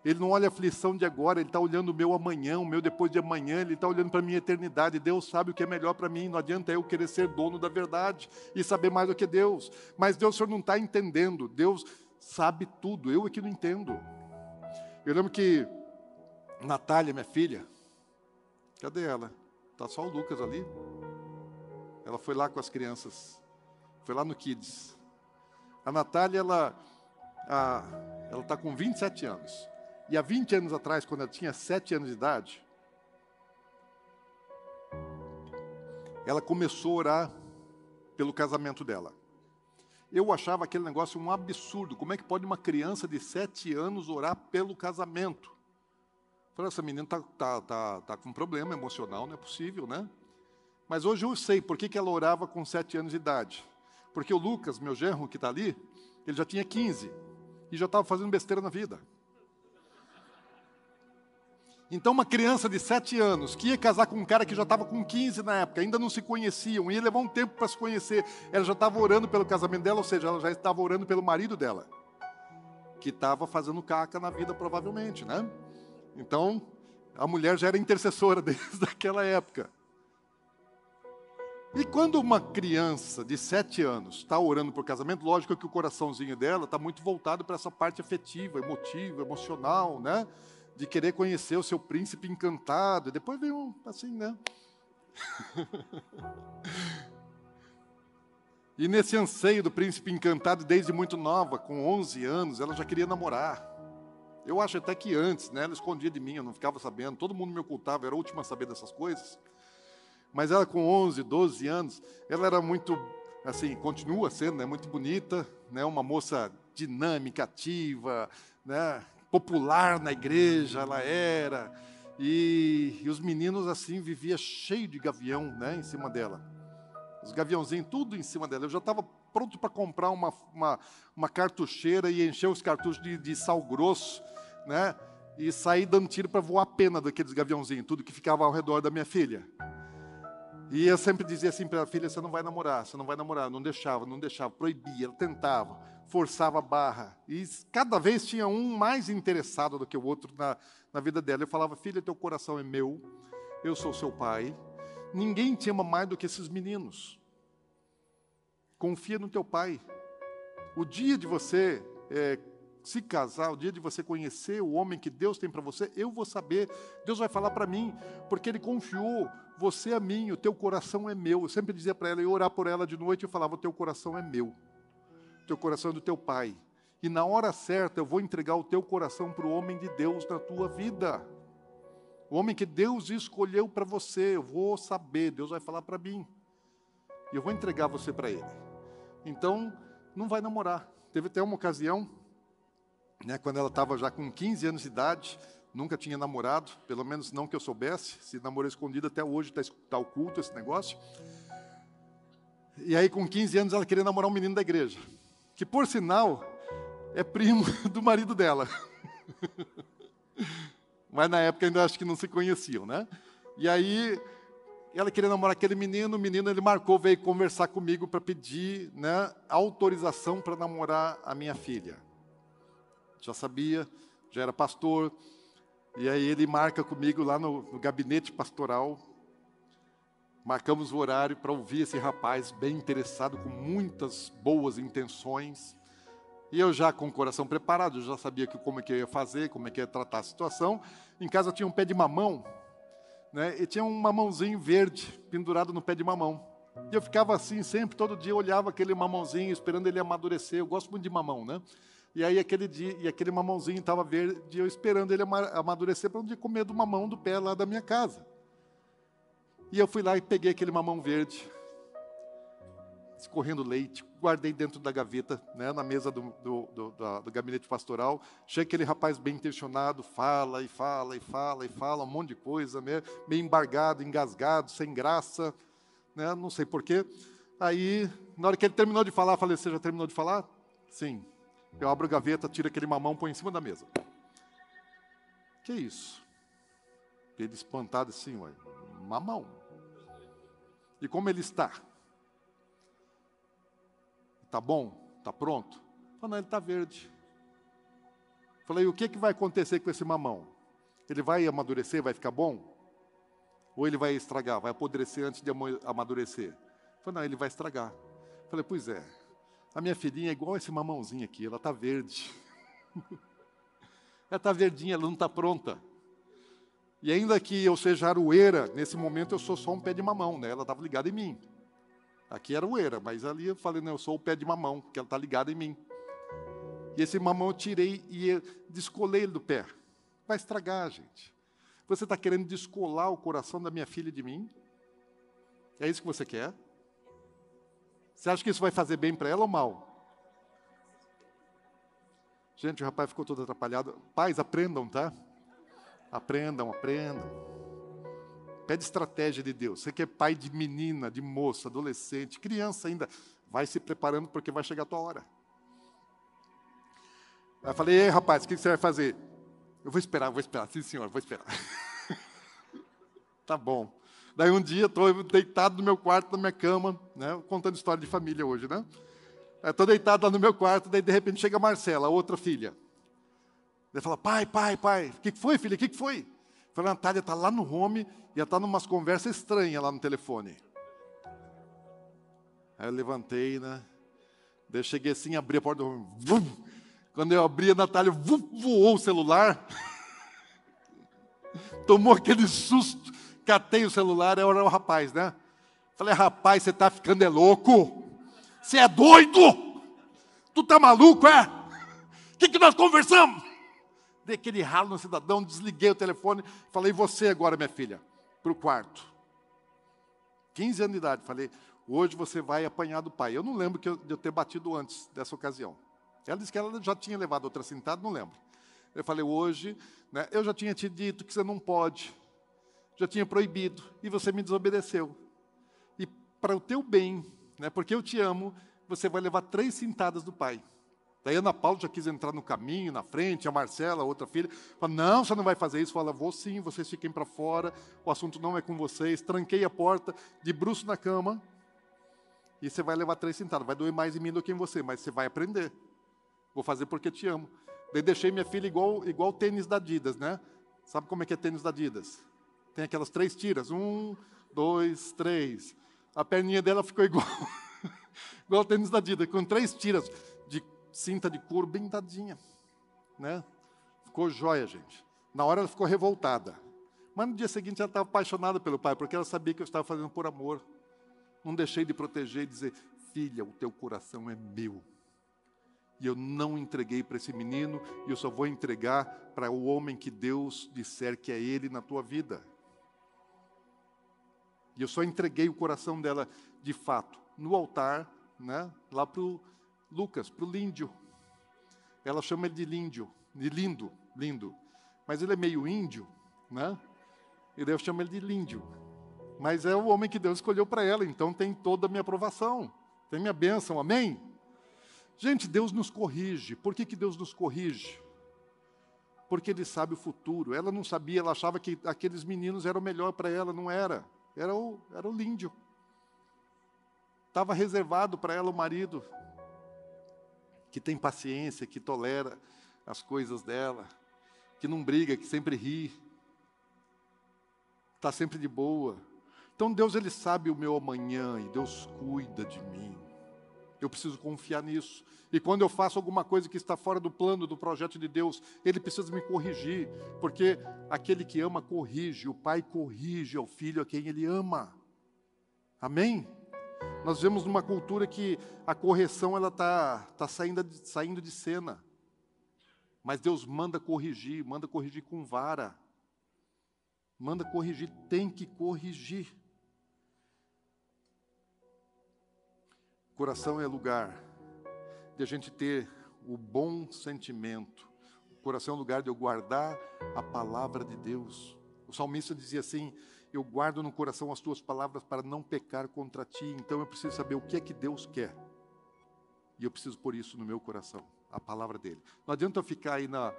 Ele não olha a aflição de agora, ele está olhando o meu amanhã, o meu depois de amanhã, ele está olhando para a minha eternidade. Deus sabe o que é melhor para mim, não adianta eu querer ser dono da verdade e saber mais do que Deus. Mas Deus, o Senhor não está entendendo, Deus sabe tudo, eu é que não entendo. Eu lembro que Natália, minha filha, cadê ela? Está só o Lucas ali. Ela foi lá com as crianças, foi lá no Kids. A Natália, ela está com 27 anos. E há 20 anos atrás, quando ela tinha 7 anos de idade, ela começou a orar pelo casamento dela. Eu achava aquele negócio um absurdo. Como é que pode uma criança de 7 anos orar pelo casamento? falei, essa menina está tá, tá, tá com um problema emocional, não é possível, né? Mas hoje eu sei por que, que ela orava com 7 anos de idade. Porque o Lucas, meu genro que está ali, ele já tinha 15 e já estava fazendo besteira na vida. Então, uma criança de 7 anos que ia casar com um cara que já estava com 15 na época, ainda não se conheciam, ia levar um tempo para se conhecer. Ela já estava orando pelo casamento dela, ou seja, ela já estava orando pelo marido dela, que estava fazendo caca na vida, provavelmente, né? Então, a mulher já era intercessora desde aquela época. E quando uma criança de 7 anos está orando por casamento, lógico que o coraçãozinho dela está muito voltado para essa parte afetiva, emotiva, emocional, né? De querer conhecer o seu príncipe encantado. Depois vem um, assim, né? e nesse anseio do príncipe encantado, desde muito nova, com 11 anos, ela já queria namorar. Eu acho até que antes, né? Ela escondia de mim, eu não ficava sabendo. Todo mundo me ocultava, era a última a saber dessas coisas. Mas ela com 11, 12 anos, ela era muito, assim, continua sendo, né? Muito bonita, né? Uma moça dinâmica, ativa, né? Popular na igreja, ela era. E, e os meninos assim vivia cheio de gavião, né, em cima dela. os gaviãozinhos, tudo em cima dela. Eu já estava pronto para comprar uma, uma, uma, cartucheira e encher os cartuchos de, de sal grosso, né? E sair dando tiro para voar a pena daqueles gaviãozinhos, tudo que ficava ao redor da minha filha. E eu sempre dizia assim para a filha: você não vai namorar, você não vai namorar. Não deixava, não deixava, proibia, ela tentava, forçava a barra. E cada vez tinha um mais interessado do que o outro na, na vida dela. Eu falava: filha, teu coração é meu, eu sou seu pai. Ninguém te ama mais do que esses meninos. Confia no teu pai. O dia de você é, se casar, o dia de você conhecer o homem que Deus tem para você, eu vou saber. Deus vai falar para mim, porque Ele confiou você é mim, o teu coração é meu. Eu sempre dizia para ela, eu orar por ela de noite, eu falava, o teu coração é meu. O teu coração é do teu pai. E na hora certa eu vou entregar o teu coração para o homem de Deus na tua vida. O homem que Deus escolheu para você, eu vou saber, Deus vai falar para mim. E eu vou entregar você para ele. Então, não vai namorar. Teve até uma ocasião, né, quando ela estava já com 15 anos de idade, nunca tinha namorado, pelo menos não que eu soubesse. Se namorou escondido, até hoje está tá oculto esse negócio. E aí, com 15 anos, ela queria namorar um menino da igreja, que, por sinal, é primo do marido dela. Mas na época ainda acho que não se conheciam, né? E aí, ela queria namorar aquele menino, o menino ele marcou, veio conversar comigo para pedir né, autorização para namorar a minha filha. Já sabia, já era pastor, e aí ele marca comigo lá no, no gabinete pastoral. Marcamos o horário para ouvir esse rapaz bem interessado, com muitas boas intenções. E eu já com o coração preparado, eu já sabia que, como é que eu ia fazer, como é que ia tratar a situação. Em casa tinha um pé de mamão, né? E tinha um mamãozinho verde pendurado no pé de mamão. E eu ficava assim sempre, todo dia olhava aquele mamãozinho, esperando ele amadurecer. Eu gosto muito de mamão, né? E aí aquele dia, e aquele mamãozinho estava verde, eu esperando ele amadurecer para um dia comer do mamão do pé lá da minha casa. E eu fui lá e peguei aquele mamão verde, escorrendo leite, guardei dentro da gaveta, né, na mesa do, do, do, do, gabinete pastoral. Chega aquele rapaz bem intencionado, fala e fala e fala e fala um monte de coisa, né, meio embargado, engasgado, sem graça, né, não sei porquê. Aí, na hora que ele terminou de falar, falei: Você já terminou de falar? Sim. Eu abro a gaveta, tiro aquele mamão, põe em cima da mesa. Que isso? Ele espantado assim, ué, mamão. E como ele está? Está bom? Está pronto? Falei, não, ele está verde. Falei, o que, que vai acontecer com esse mamão? Ele vai amadurecer, vai ficar bom? Ou ele vai estragar, vai apodrecer antes de amadurecer? Falei, não, ele vai estragar. Falei, pois é, a minha filhinha é igual esse mamãozinho aqui, ela está verde. ela está verdinha, ela não está pronta. E ainda que eu seja aroeira, nesse momento eu sou só um pé de mamão, né? Ela estava ligada em mim. Aqui era aroeira, mas ali eu falei, não, eu sou o pé de mamão, porque ela está ligada em mim. E esse mamão eu tirei e descolei ele do pé. Vai estragar, gente. Você está querendo descolar o coração da minha filha de mim? É isso que você quer? Você acha que isso vai fazer bem para ela ou mal? Gente, o rapaz ficou todo atrapalhado. Pais, aprendam, tá? Aprendam, aprendam. Pede estratégia de Deus. Você que é pai de menina, de moça, adolescente, criança ainda, vai se preparando porque vai chegar a tua hora. Eu falei, ei rapaz, o que você vai fazer? Eu vou esperar, vou esperar. Sim, senhor, vou esperar. tá bom. Daí um dia estou deitado no meu quarto, na minha cama, né, contando história de família hoje, né? Estou deitado lá no meu quarto, daí de repente chega a Marcela, a outra filha. Daí fala, pai, pai, pai, o que foi, filha? O que foi? Eu falei, Natália está lá no home e ela está numas conversas estranhas lá no telefone. Aí eu levantei, né? Daí eu cheguei assim, abri a porta do home. Vum! Quando eu abri, a Natália vum, voou o celular. Tomou aquele susto catei o celular, era o rapaz, né? Falei, rapaz, você está ficando é louco? Você é doido? Tu tá maluco, é? O que, que nós conversamos? Dei aquele ralo no cidadão, desliguei o telefone, falei, você agora, minha filha, para o quarto. 15 anos de idade, falei, hoje você vai apanhar do pai. Eu não lembro que eu, de eu ter batido antes dessa ocasião. Ela disse que ela já tinha levado outra cintada, não lembro. Eu falei, hoje, né, eu já tinha te dito que você não pode já tinha proibido, e você me desobedeceu. E para o teu bem, né, porque eu te amo, você vai levar três cintadas do pai. Daí Ana Paula já quis entrar no caminho, na frente, a Marcela, a outra filha, fala, não, você não vai fazer isso. Fala, vou sim, vocês fiquem para fora, o assunto não é com vocês. Tranquei a porta, de bruxo na cama, e você vai levar três cintadas. Vai doer mais em mim do que em você, mas você vai aprender. Vou fazer porque te amo. Daí deixei minha filha igual, igual tênis da Adidas, né? Sabe como é que é tênis da Adidas? Tem aquelas três tiras. Um, dois, três. A perninha dela ficou igual, igual tênis da Adidas, com três tiras de cinta de couro bem dadinha. Né? Ficou jóia, gente. Na hora ela ficou revoltada. Mas no dia seguinte ela estava apaixonada pelo pai, porque ela sabia que eu estava fazendo por amor. Não deixei de proteger e dizer: Filha, o teu coração é meu. E eu não entreguei para esse menino, e eu só vou entregar para o homem que Deus disser que é ele na tua vida. E eu só entreguei o coração dela de fato no altar, né, lá para o Lucas, para o Líndio. Ela chama ele de Líndio, de lindo, lindo. Mas ele é meio índio, né? E daí eu chamo ele de Líndio. Mas é o homem que Deus escolheu para ela, então tem toda a minha aprovação, tem minha bênção, amém? Gente, Deus nos corrige. Por que, que Deus nos corrige? Porque Ele sabe o futuro. Ela não sabia, ela achava que aqueles meninos eram melhor para ela, não era. Era o, era o Líndio. Estava reservado para ela o marido, que tem paciência, que tolera as coisas dela, que não briga, que sempre ri, está sempre de boa. Então Deus ele sabe o meu amanhã e Deus cuida de mim. Eu preciso confiar nisso. E quando eu faço alguma coisa que está fora do plano, do projeto de Deus, Ele precisa me corrigir, porque aquele que ama corrige, o Pai corrige ao filho a quem Ele ama. Amém? Nós vemos numa cultura que a correção ela está tá saindo, saindo de cena. Mas Deus manda corrigir, manda corrigir com vara. Manda corrigir, tem que corrigir. Coração é lugar de a gente ter o bom sentimento. O coração é lugar de eu guardar a palavra de Deus. O salmista dizia assim: eu guardo no coração as tuas palavras para não pecar contra ti. Então eu preciso saber o que é que Deus quer. E eu preciso pôr isso no meu coração, a palavra dele. Não adianta eu ficar aí na,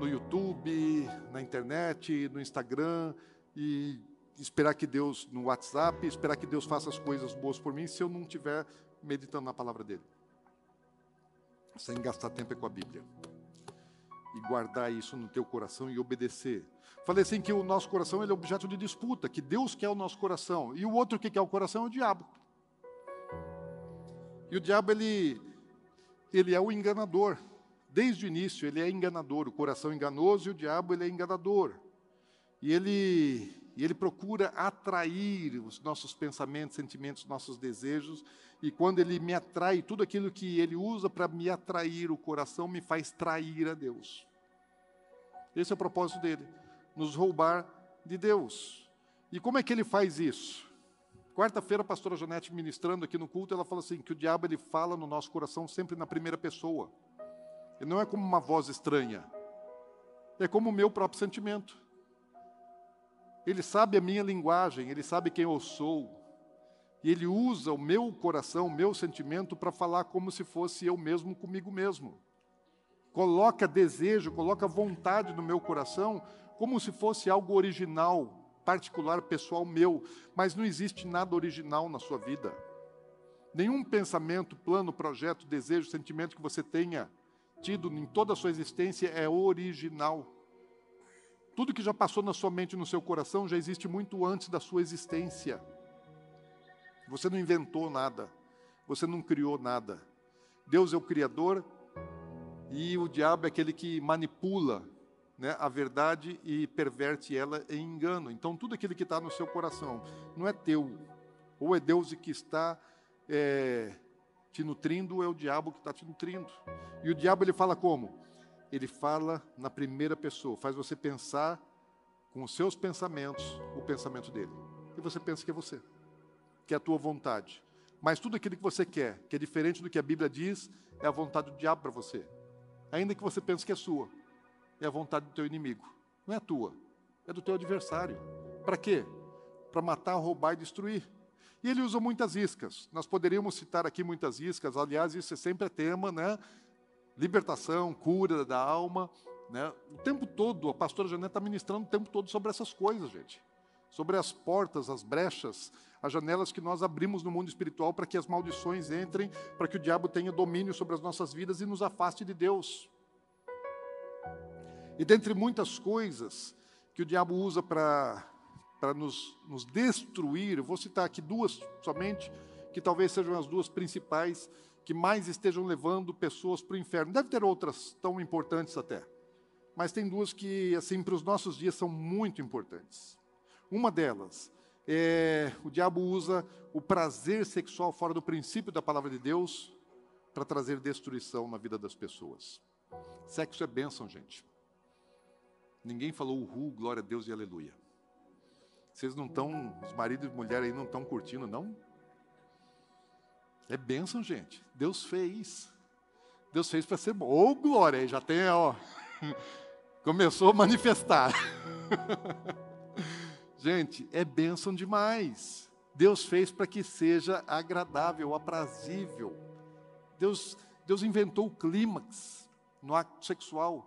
no YouTube, na internet, no Instagram e esperar que Deus, no WhatsApp, esperar que Deus faça as coisas boas por mim se eu não estiver meditando na palavra dele. Sem gastar tempo é com a Bíblia. E guardar isso no teu coração e obedecer. Falei assim que o nosso coração ele é objeto de disputa, que Deus quer o nosso coração. E o outro que quer o coração é o diabo. E o diabo, ele, ele é o enganador. Desde o início, ele é enganador. O coração enganoso e o diabo, ele é enganador. E ele, e ele procura atrair os nossos pensamentos, sentimentos, nossos desejos. E quando ele me atrai, tudo aquilo que ele usa para me atrair o coração me faz trair a Deus. Esse é o propósito dele nos roubar de Deus. E como é que ele faz isso? Quarta-feira, a pastora Janete ministrando aqui no culto, ela fala assim, que o diabo ele fala no nosso coração sempre na primeira pessoa. Ele não é como uma voz estranha. É como o meu próprio sentimento. Ele sabe a minha linguagem, ele sabe quem eu sou. E ele usa o meu coração, o meu sentimento para falar como se fosse eu mesmo comigo mesmo. Coloca desejo, coloca vontade no meu coração como se fosse algo original, particular, pessoal meu, mas não existe nada original na sua vida. Nenhum pensamento, plano, projeto, desejo, sentimento que você tenha tido em toda a sua existência é original. Tudo que já passou na sua mente e no seu coração já existe muito antes da sua existência. Você não inventou nada, você não criou nada. Deus é o Criador e o diabo é aquele que manipula né, a verdade e perverte ela em engano. Então, tudo aquilo que está no seu coração não é teu, ou é Deus que está é, te nutrindo, ou é o diabo que está te nutrindo. E o diabo ele fala como? Ele fala na primeira pessoa, faz você pensar com os seus pensamentos o pensamento dele. E você pensa que é você, que é a tua vontade. Mas tudo aquilo que você quer, que é diferente do que a Bíblia diz, é a vontade do diabo para você. Ainda que você pense que é sua é a vontade do teu inimigo. Não é a tua, é do teu adversário. Para quê? Para matar, roubar e destruir. E ele usa muitas iscas. Nós poderíamos citar aqui muitas iscas, aliás, isso é sempre tema, né? Libertação, cura da alma. Né? O tempo todo, a pastora Janete está ministrando o tempo todo sobre essas coisas, gente. Sobre as portas, as brechas, as janelas que nós abrimos no mundo espiritual para que as maldições entrem, para que o diabo tenha domínio sobre as nossas vidas e nos afaste de Deus. E dentre muitas coisas que o diabo usa para nos, nos destruir, eu vou citar aqui duas somente, que talvez sejam as duas principais, que mais estejam levando pessoas para o inferno. Deve ter outras tão importantes até, mas tem duas que, assim, para os nossos dias são muito importantes. Uma delas é o diabo usa o prazer sexual fora do princípio da palavra de Deus para trazer destruição na vida das pessoas. Sexo é bênção, gente. Ninguém falou uhul, glória a Deus e aleluia. Vocês não estão, os maridos e mulheres aí não estão curtindo, não? É bênção, gente. Deus fez. Deus fez para ser bom. Ô, oh, glória, já tem, ó. Começou a manifestar. gente, é bênção demais. Deus fez para que seja agradável, aprazível. Deus, Deus inventou o clímax no ato sexual.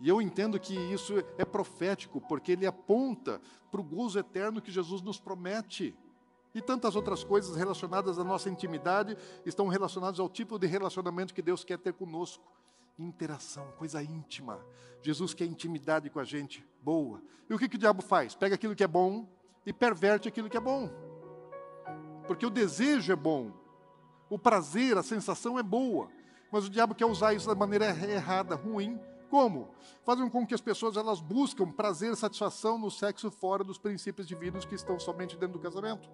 E eu entendo que isso é profético, porque ele aponta para o gozo eterno que Jesus nos promete. E tantas outras coisas relacionadas à nossa intimidade estão relacionadas ao tipo de relacionamento que Deus quer ter conosco. Interação, coisa íntima. Jesus quer intimidade com a gente, boa. E o que, que o diabo faz? Pega aquilo que é bom e perverte aquilo que é bom. Porque o desejo é bom, o prazer, a sensação é boa, mas o diabo quer usar isso da maneira errada, ruim, como? Fazem com que as pessoas elas buscam prazer e satisfação no sexo fora dos princípios divinos que estão somente dentro do casamento.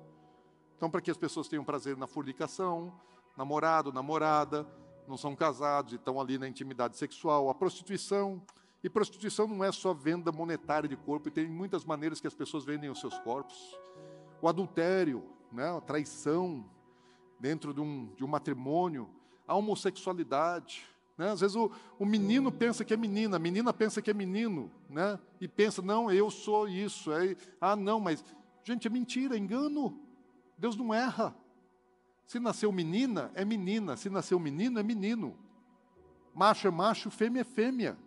Então, para que as pessoas tenham prazer na fornicação, namorado, namorada, não são casados e estão ali na intimidade sexual, a prostituição. E prostituição não é só venda monetária de corpo, e tem muitas maneiras que as pessoas vendem os seus corpos. O adultério, né, a traição dentro de um, de um matrimônio, a homossexualidade, né? Às vezes o, o menino pensa que é menina, a menina pensa que é menino, né? e pensa, não, eu sou isso. É, ah, não, mas, gente, é mentira, é engano. Deus não erra. Se nasceu menina, é menina. Se nasceu menino, é menino. Macho é macho, fêmea é fêmea.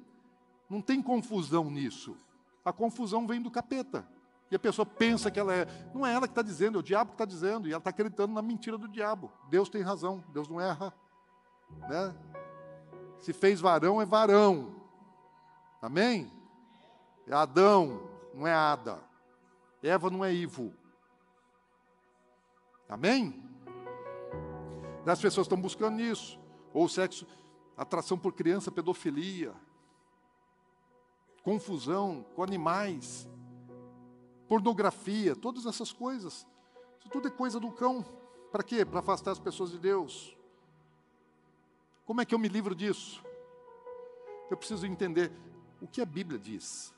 Não tem confusão nisso. A confusão vem do capeta. E a pessoa pensa que ela é. Não é ela que está dizendo, é o diabo que está dizendo. E ela está acreditando na mentira do diabo. Deus tem razão, Deus não erra. Né? Se fez varão, é varão. Amém? É Adão, não é Ada. Eva não é Ivo. Amém? As pessoas estão buscando isso. Ou sexo, atração por criança, pedofilia, confusão com animais, pornografia, todas essas coisas. Isso tudo é coisa do cão. Para quê? Para afastar as pessoas de Deus. Como é que eu me livro disso? Eu preciso entender o que a Bíblia diz.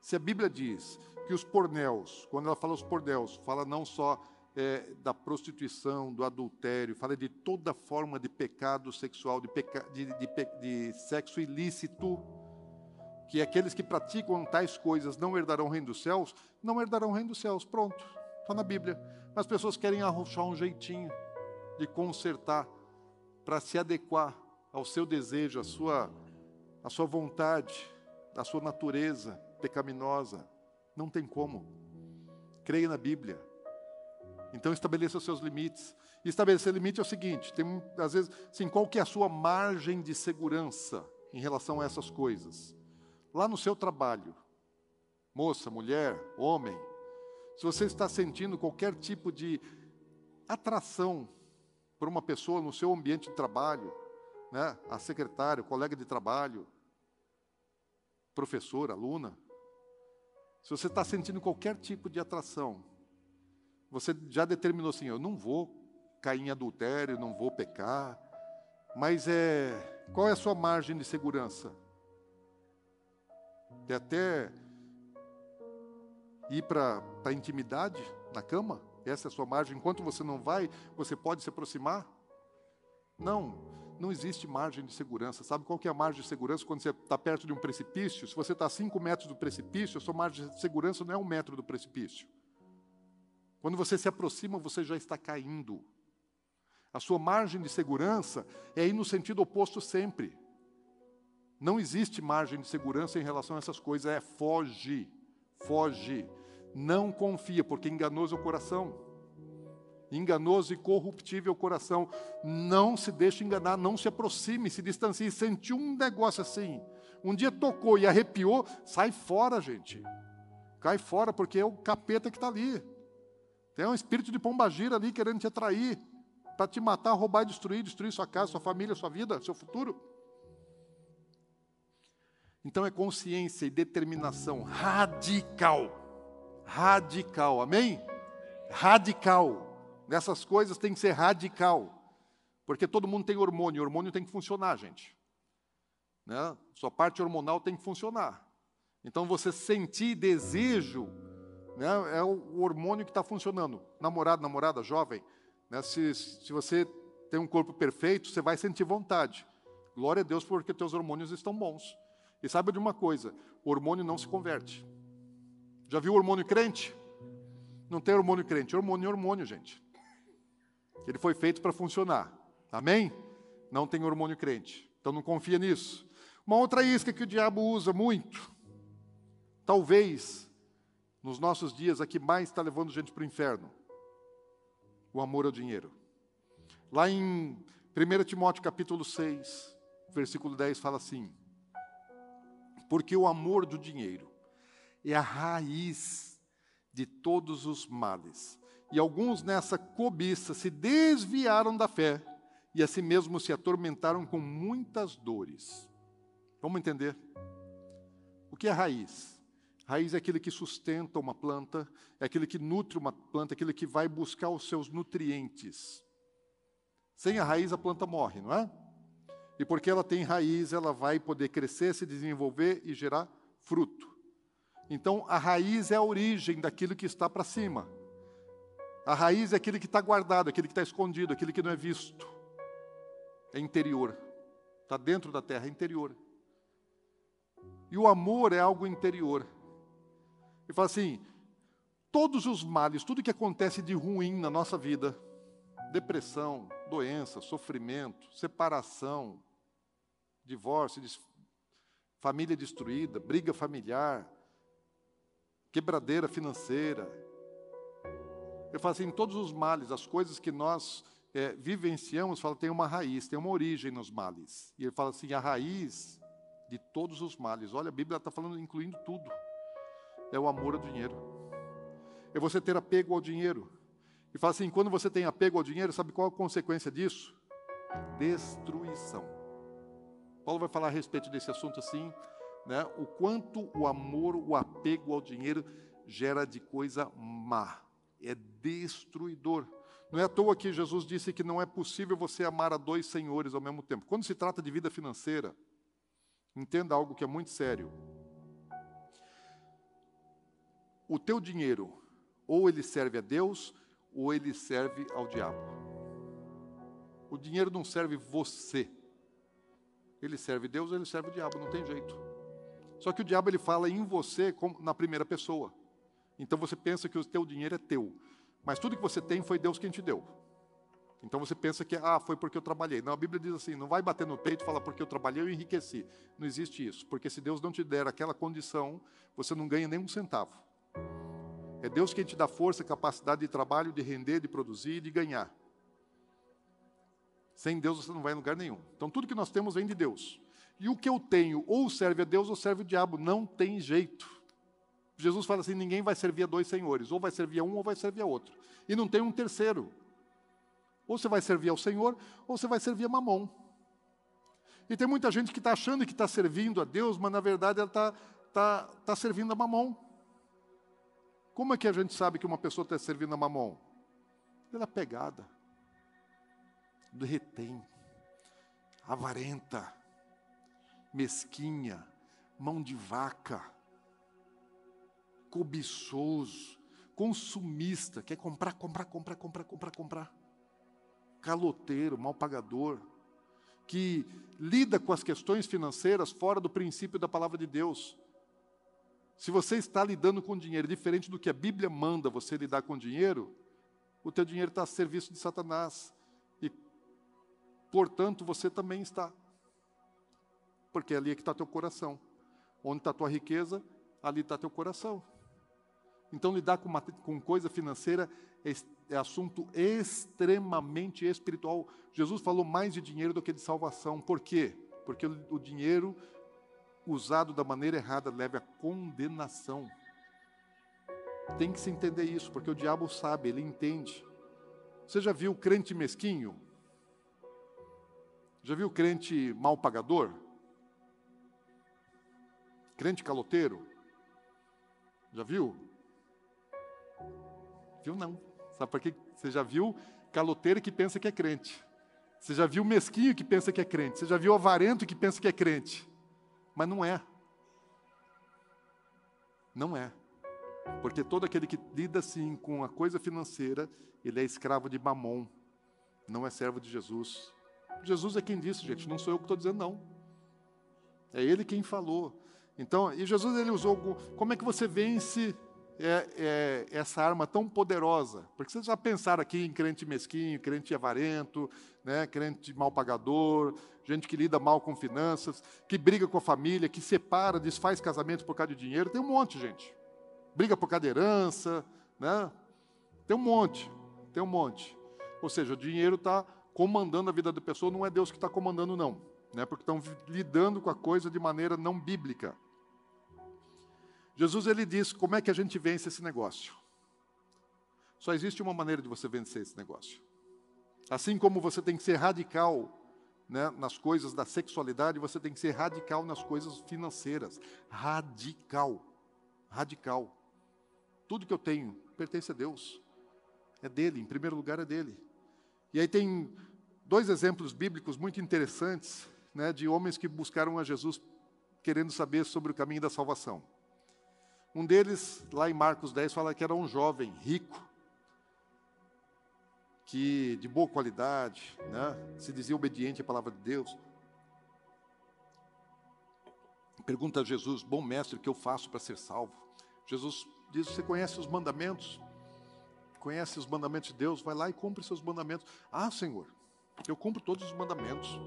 Se a Bíblia diz que os pornéus, quando ela fala os pornéus, fala não só é, da prostituição, do adultério, fala de toda forma de pecado sexual, de, peca, de, de, de sexo ilícito, que aqueles que praticam tais coisas não herdarão o reino dos céus, não herdarão o reino dos céus. Pronto, está na Bíblia. As pessoas querem arrochar um jeitinho de consertar para se adequar ao seu desejo, à sua, à sua vontade, à sua natureza pecaminosa. Não tem como. Creia na Bíblia. Então estabeleça os seus limites. E estabelecer limite é o seguinte: tem às vezes, assim, qual que é a sua margem de segurança em relação a essas coisas? Lá no seu trabalho, moça, mulher, homem, se você está sentindo qualquer tipo de atração por uma pessoa no seu ambiente de trabalho, né? a secretária, o colega de trabalho, professor, aluna. Se você está sentindo qualquer tipo de atração, você já determinou assim: eu não vou cair em adultério, não vou pecar, mas é qual é a sua margem de segurança? É até ir para a intimidade na cama? essa é a sua margem. Enquanto você não vai, você pode se aproximar? Não, não existe margem de segurança. Sabe qual que é a margem de segurança quando você está perto de um precipício? Se você está a cinco metros do precipício, a sua margem de segurança não é um metro do precipício. Quando você se aproxima, você já está caindo. A sua margem de segurança é ir no sentido oposto sempre. Não existe margem de segurança em relação a essas coisas, é foge, foge. Não confia, porque enganoso é o coração. Enganoso e corruptível é o coração. Não se deixe enganar, não se aproxime, se distancie. Sentiu um negócio assim, um dia tocou e arrepiou, sai fora, gente. Cai fora, porque é o capeta que está ali. Tem um espírito de pombagira ali querendo te atrair, para te matar, roubar e destruir, destruir sua casa, sua família, sua vida, seu futuro. Então é consciência e determinação radical. Radical, amém? Radical. Nessas coisas tem que ser radical. Porque todo mundo tem hormônio, o hormônio tem que funcionar, gente. Né? Sua parte hormonal tem que funcionar. Então você sentir desejo né, é o hormônio que está funcionando. Namorado, namorada, jovem. Né, se, se você tem um corpo perfeito, você vai sentir vontade. Glória a Deus porque teus hormônios estão bons. E sabe de uma coisa: o hormônio não se converte. Já viu hormônio crente? Não tem hormônio crente. Hormônio é hormônio, gente. Ele foi feito para funcionar. Amém? Não tem hormônio crente. Então não confia nisso. Uma outra isca que o diabo usa muito, talvez nos nossos dias a que mais está levando gente para o inferno, o amor ao dinheiro. Lá em 1 Timóteo capítulo 6, versículo 10 fala assim: porque o amor do dinheiro é a raiz de todos os males. E alguns nessa cobiça se desviaram da fé e a si mesmo se atormentaram com muitas dores. Vamos entender? O que é raiz? Raiz é aquele que sustenta uma planta, é aquele que nutre uma planta, é aquele que vai buscar os seus nutrientes. Sem a raiz a planta morre, não é? E porque ela tem raiz, ela vai poder crescer, se desenvolver e gerar fruto. Então, a raiz é a origem daquilo que está para cima. A raiz é aquele que está guardado, aquele que está escondido, aquele que não é visto. É interior. Está dentro da terra, é interior. E o amor é algo interior. Ele fala assim: todos os males, tudo que acontece de ruim na nossa vida, depressão, doença, sofrimento, separação, divórcio, família destruída, briga familiar, quebradeira financeira. Eu falo assim, todos os males, as coisas que nós é, vivenciamos, fala, tem uma raiz, tem uma origem nos males. E ele fala assim, a raiz de todos os males. Olha, a Bíblia está falando, incluindo tudo. É o amor ao dinheiro. É você ter apego ao dinheiro. E fala assim, quando você tem apego ao dinheiro, sabe qual a consequência disso? Destruição. Paulo vai falar a respeito desse assunto assim, né? O quanto o amor, o apego ao dinheiro gera de coisa má, é destruidor. Não é à toa que Jesus disse que não é possível você amar a dois senhores ao mesmo tempo. Quando se trata de vida financeira, entenda algo que é muito sério. O teu dinheiro, ou ele serve a Deus, ou ele serve ao diabo. O dinheiro não serve você. Ele serve Deus ou ele serve o diabo, não tem jeito. Só que o diabo ele fala em você na primeira pessoa. Então você pensa que o teu dinheiro é teu, mas tudo que você tem foi Deus quem te deu. Então você pensa que ah, foi porque eu trabalhei. Não, a Bíblia diz assim: não vai bater no peito e falar porque eu trabalhei eu enriqueci. Não existe isso, porque se Deus não te der aquela condição, você não ganha nem um centavo. É Deus quem te dá força, capacidade de trabalho, de render, de produzir e de ganhar. Sem Deus você não vai em lugar nenhum. Então tudo que nós temos vem de Deus. E o que eu tenho ou serve a Deus ou serve o diabo. Não tem jeito. Jesus fala assim: ninguém vai servir a dois senhores. Ou vai servir a um ou vai servir a outro. E não tem um terceiro. Ou você vai servir ao Senhor ou você vai servir a mamon. E tem muita gente que está achando que está servindo a Deus, mas na verdade ela está tá, tá servindo a mamon. Como é que a gente sabe que uma pessoa está servindo a mamon? Pela pegada. Retém, avarenta, mesquinha, mão de vaca, cobiçoso, consumista, quer comprar, comprar, comprar, comprar, comprar, comprar. Caloteiro, mal pagador, que lida com as questões financeiras fora do princípio da palavra de Deus. Se você está lidando com dinheiro diferente do que a Bíblia manda você lidar com dinheiro, o teu dinheiro está a serviço de Satanás. E, portanto, você também está. Porque ali é que está teu coração. Onde está tua riqueza, ali está teu coração. Então, lidar com, com coisa financeira é, é assunto extremamente espiritual. Jesus falou mais de dinheiro do que de salvação. Por quê? Porque o dinheiro usado da maneira errada leva à condenação. Tem que se entender isso, porque o diabo sabe, ele entende. Você já viu crente mesquinho? Já viu crente mal pagador? Crente caloteiro? Já viu? Viu não. Sabe por quê? Você já viu caloteiro que pensa que é crente. Você já viu mesquinho que pensa que é crente. Você já viu avarento que pensa que é crente. Mas não é. Não é. Porque todo aquele que lida assim com a coisa financeira, ele é escravo de Mamon, não é servo de Jesus. Jesus é quem disse, gente, não sou eu que estou dizendo, não. É ele quem falou. Então, e Jesus ele usou como é que você vence é, é, essa arma tão poderosa? Porque vocês já pensaram aqui em crente mesquinho, crente avarento, né, crente mal pagador, gente que lida mal com finanças, que briga com a família, que separa, desfaz casamento por causa de dinheiro. Tem um monte, gente. Briga por causa de herança, né? Tem um monte, tem um monte. Ou seja, o dinheiro está comandando a vida da pessoa, não é Deus que está comandando, não. Né? Porque estão lidando com a coisa de maneira não bíblica. Jesus ele diz como é que a gente vence esse negócio. Só existe uma maneira de você vencer esse negócio. Assim como você tem que ser radical né, nas coisas da sexualidade, você tem que ser radical nas coisas financeiras. Radical. Radical. Tudo que eu tenho pertence a Deus. É dele, em primeiro lugar é dele. E aí tem dois exemplos bíblicos muito interessantes né, de homens que buscaram a Jesus querendo saber sobre o caminho da salvação. Um deles, lá em Marcos 10, fala que era um jovem rico, que de boa qualidade, né, se dizia obediente à palavra de Deus. Pergunta a Jesus: Bom mestre, o que eu faço para ser salvo? Jesus diz: Você conhece os mandamentos? Conhece os mandamentos de Deus? Vai lá e cumpre seus mandamentos. Ah, Senhor, eu cumpro todos os mandamentos.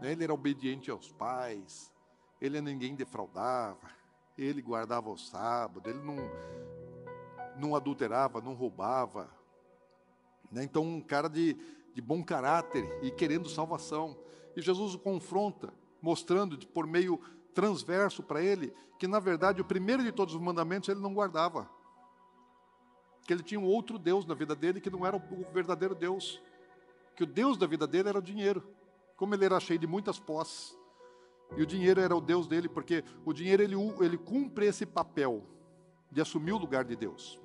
Ele era obediente aos pais, ele a ninguém defraudava, ele guardava o sábado, ele não, não adulterava, não roubava. Né? Então, um cara de, de bom caráter e querendo salvação. E Jesus o confronta, mostrando por meio transverso para ele que, na verdade, o primeiro de todos os mandamentos ele não guardava. Que ele tinha um outro Deus na vida dele que não era o verdadeiro Deus. Que o Deus da vida dele era o dinheiro. Como ele era cheio de muitas posses, e o dinheiro era o Deus dele, porque o dinheiro ele, ele cumpre esse papel de assumir o lugar de Deus.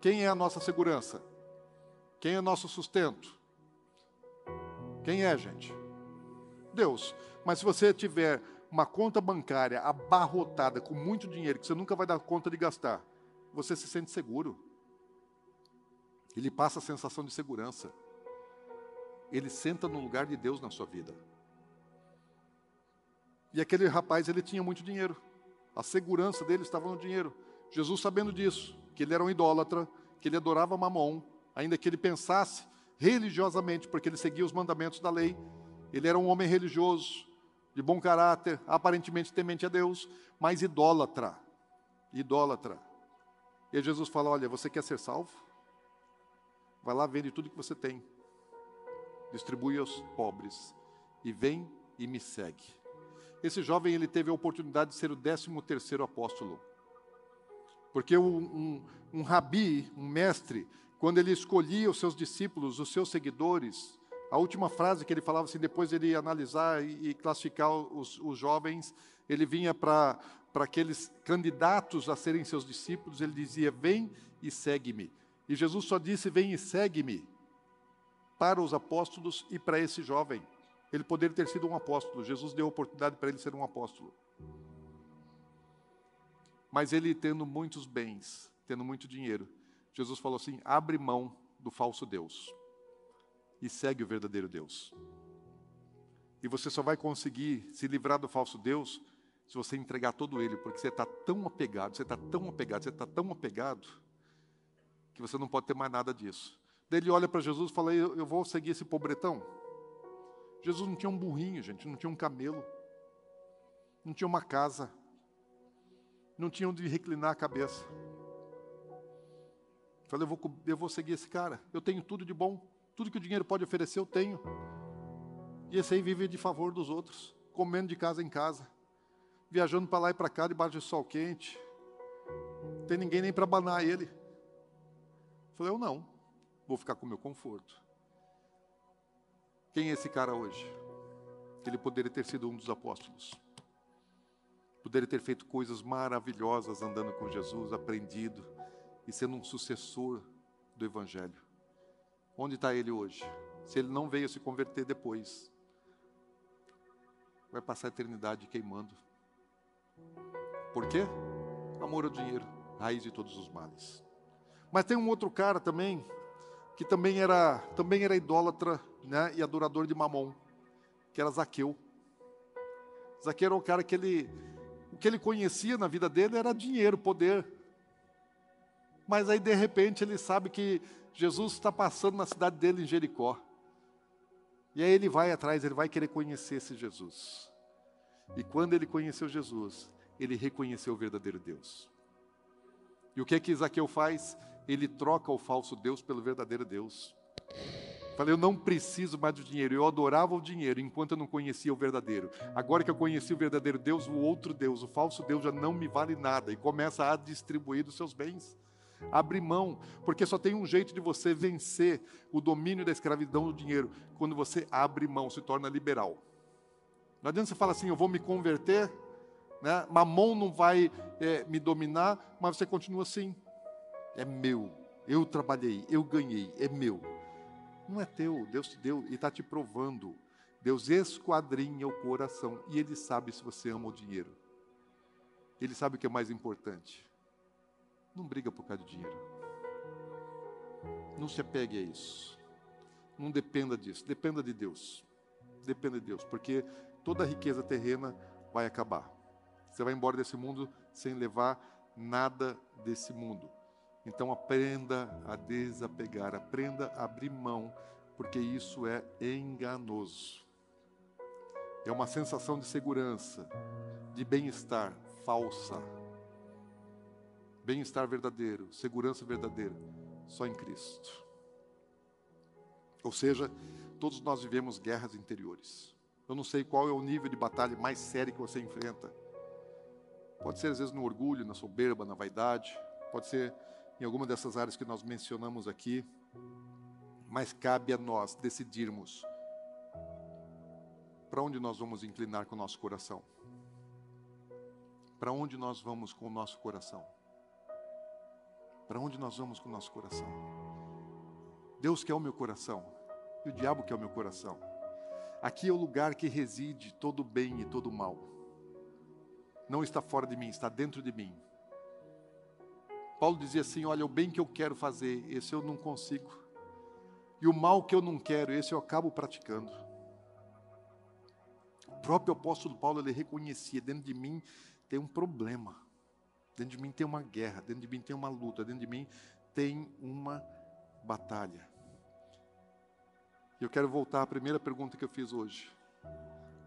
Quem é a nossa segurança? Quem é nosso sustento? Quem é, gente? Deus. Mas se você tiver uma conta bancária abarrotada com muito dinheiro que você nunca vai dar conta de gastar, você se sente seguro. Ele passa a sensação de segurança. Ele senta no lugar de Deus na sua vida. E aquele rapaz, ele tinha muito dinheiro. A segurança dele estava no dinheiro. Jesus, sabendo disso, que ele era um idólatra, que ele adorava Mamon, ainda que ele pensasse religiosamente, porque ele seguia os mandamentos da lei, ele era um homem religioso, de bom caráter, aparentemente temente a Deus, mas idólatra. Idólatra. E Jesus fala: Olha, você quer ser salvo? Vai lá, vende tudo que você tem, distribui aos pobres, e vem e me segue. Esse jovem ele teve a oportunidade de ser o 13 terceiro apóstolo. Porque um, um, um rabi, um mestre, quando ele escolhia os seus discípulos, os seus seguidores, a última frase que ele falava assim, depois ele ia analisar e, e classificar os, os, jovens, ele vinha para aqueles candidatos a serem seus discípulos, ele dizia: Vem e segue-me. E Jesus só disse: Vem e segue-me para os apóstolos e para esse jovem. Ele poderia ter sido um apóstolo. Jesus deu a oportunidade para ele ser um apóstolo. Mas ele tendo muitos bens, tendo muito dinheiro, Jesus falou assim: abre mão do falso Deus e segue o verdadeiro Deus. E você só vai conseguir se livrar do falso Deus se você entregar todo ele, porque você está tão apegado, você está tão apegado, você está tão apegado, que você não pode ter mais nada disso. Daí ele olha para Jesus e fala: eu, eu vou seguir esse pobretão. Jesus não tinha um burrinho, gente, não tinha um camelo, não tinha uma casa, não tinha onde reclinar a cabeça. Falei, eu vou, eu vou seguir esse cara. Eu tenho tudo de bom, tudo que o dinheiro pode oferecer, eu tenho. E esse aí vive de favor dos outros, comendo de casa em casa, viajando para lá e para cá debaixo de sol quente. Não tem ninguém nem para banar ele. Falei, eu não, vou ficar com o meu conforto. Quem é esse cara hoje? Ele poderia ter sido um dos apóstolos. Poderia ter feito coisas maravilhosas andando com Jesus, aprendido e sendo um sucessor do Evangelho. Onde está ele hoje? Se ele não veio se converter depois, vai passar a eternidade queimando. Por quê? Amor ao dinheiro, raiz de todos os males. Mas tem um outro cara também, que também era, também era idólatra né, e adorador de Mamon, que era Zaqueu. Zaqueu era um cara que ele, o que ele conhecia na vida dele era dinheiro, poder. Mas aí de repente ele sabe que Jesus está passando na cidade dele em Jericó. E aí ele vai atrás, ele vai querer conhecer esse Jesus. E quando ele conheceu Jesus, ele reconheceu o verdadeiro Deus. E o que é que Zaqueu faz? Ele troca o falso Deus pelo verdadeiro Deus. Falei, eu não preciso mais do dinheiro. Eu adorava o dinheiro enquanto eu não conhecia o verdadeiro. Agora que eu conheci o verdadeiro Deus, o outro Deus, o falso Deus já não me vale nada. E começa a distribuir dos seus bens. Abre mão, porque só tem um jeito de você vencer o domínio da escravidão do dinheiro, quando você abre mão, se torna liberal. Não adianta você falar assim, eu vou me converter, né? mamon não vai é, me dominar, mas você continua assim. É meu, eu trabalhei, eu ganhei, é meu. Não é teu, Deus te deu e está te provando. Deus esquadrinha o coração e Ele sabe se você ama o dinheiro. Ele sabe o que é mais importante. Não briga por causa de dinheiro. Não se apegue a isso. Não dependa disso. Dependa de Deus. Dependa de Deus, porque toda a riqueza terrena vai acabar. Você vai embora desse mundo sem levar nada desse mundo. Então aprenda a desapegar, aprenda a abrir mão, porque isso é enganoso. É uma sensação de segurança, de bem-estar falsa. Bem-estar verdadeiro, segurança verdadeira, só em Cristo. Ou seja, todos nós vivemos guerras interiores. Eu não sei qual é o nível de batalha mais sério que você enfrenta. Pode ser às vezes no orgulho, na soberba, na vaidade, pode ser em alguma dessas áreas que nós mencionamos aqui, mas cabe a nós decidirmos para onde nós vamos inclinar com o nosso coração. Para onde nós vamos com o nosso coração? Para onde nós vamos com o nosso coração? Deus quer o meu coração e o diabo quer o meu coração. Aqui é o lugar que reside todo o bem e todo o mal. Não está fora de mim, está dentro de mim. Paulo dizia assim: Olha, o bem que eu quero fazer, esse eu não consigo. E o mal que eu não quero, esse eu acabo praticando. O próprio apóstolo Paulo ele reconhecia: dentro de mim tem um problema, dentro de mim tem uma guerra, dentro de mim tem uma luta, dentro de mim tem uma batalha. E eu quero voltar à primeira pergunta que eu fiz hoje: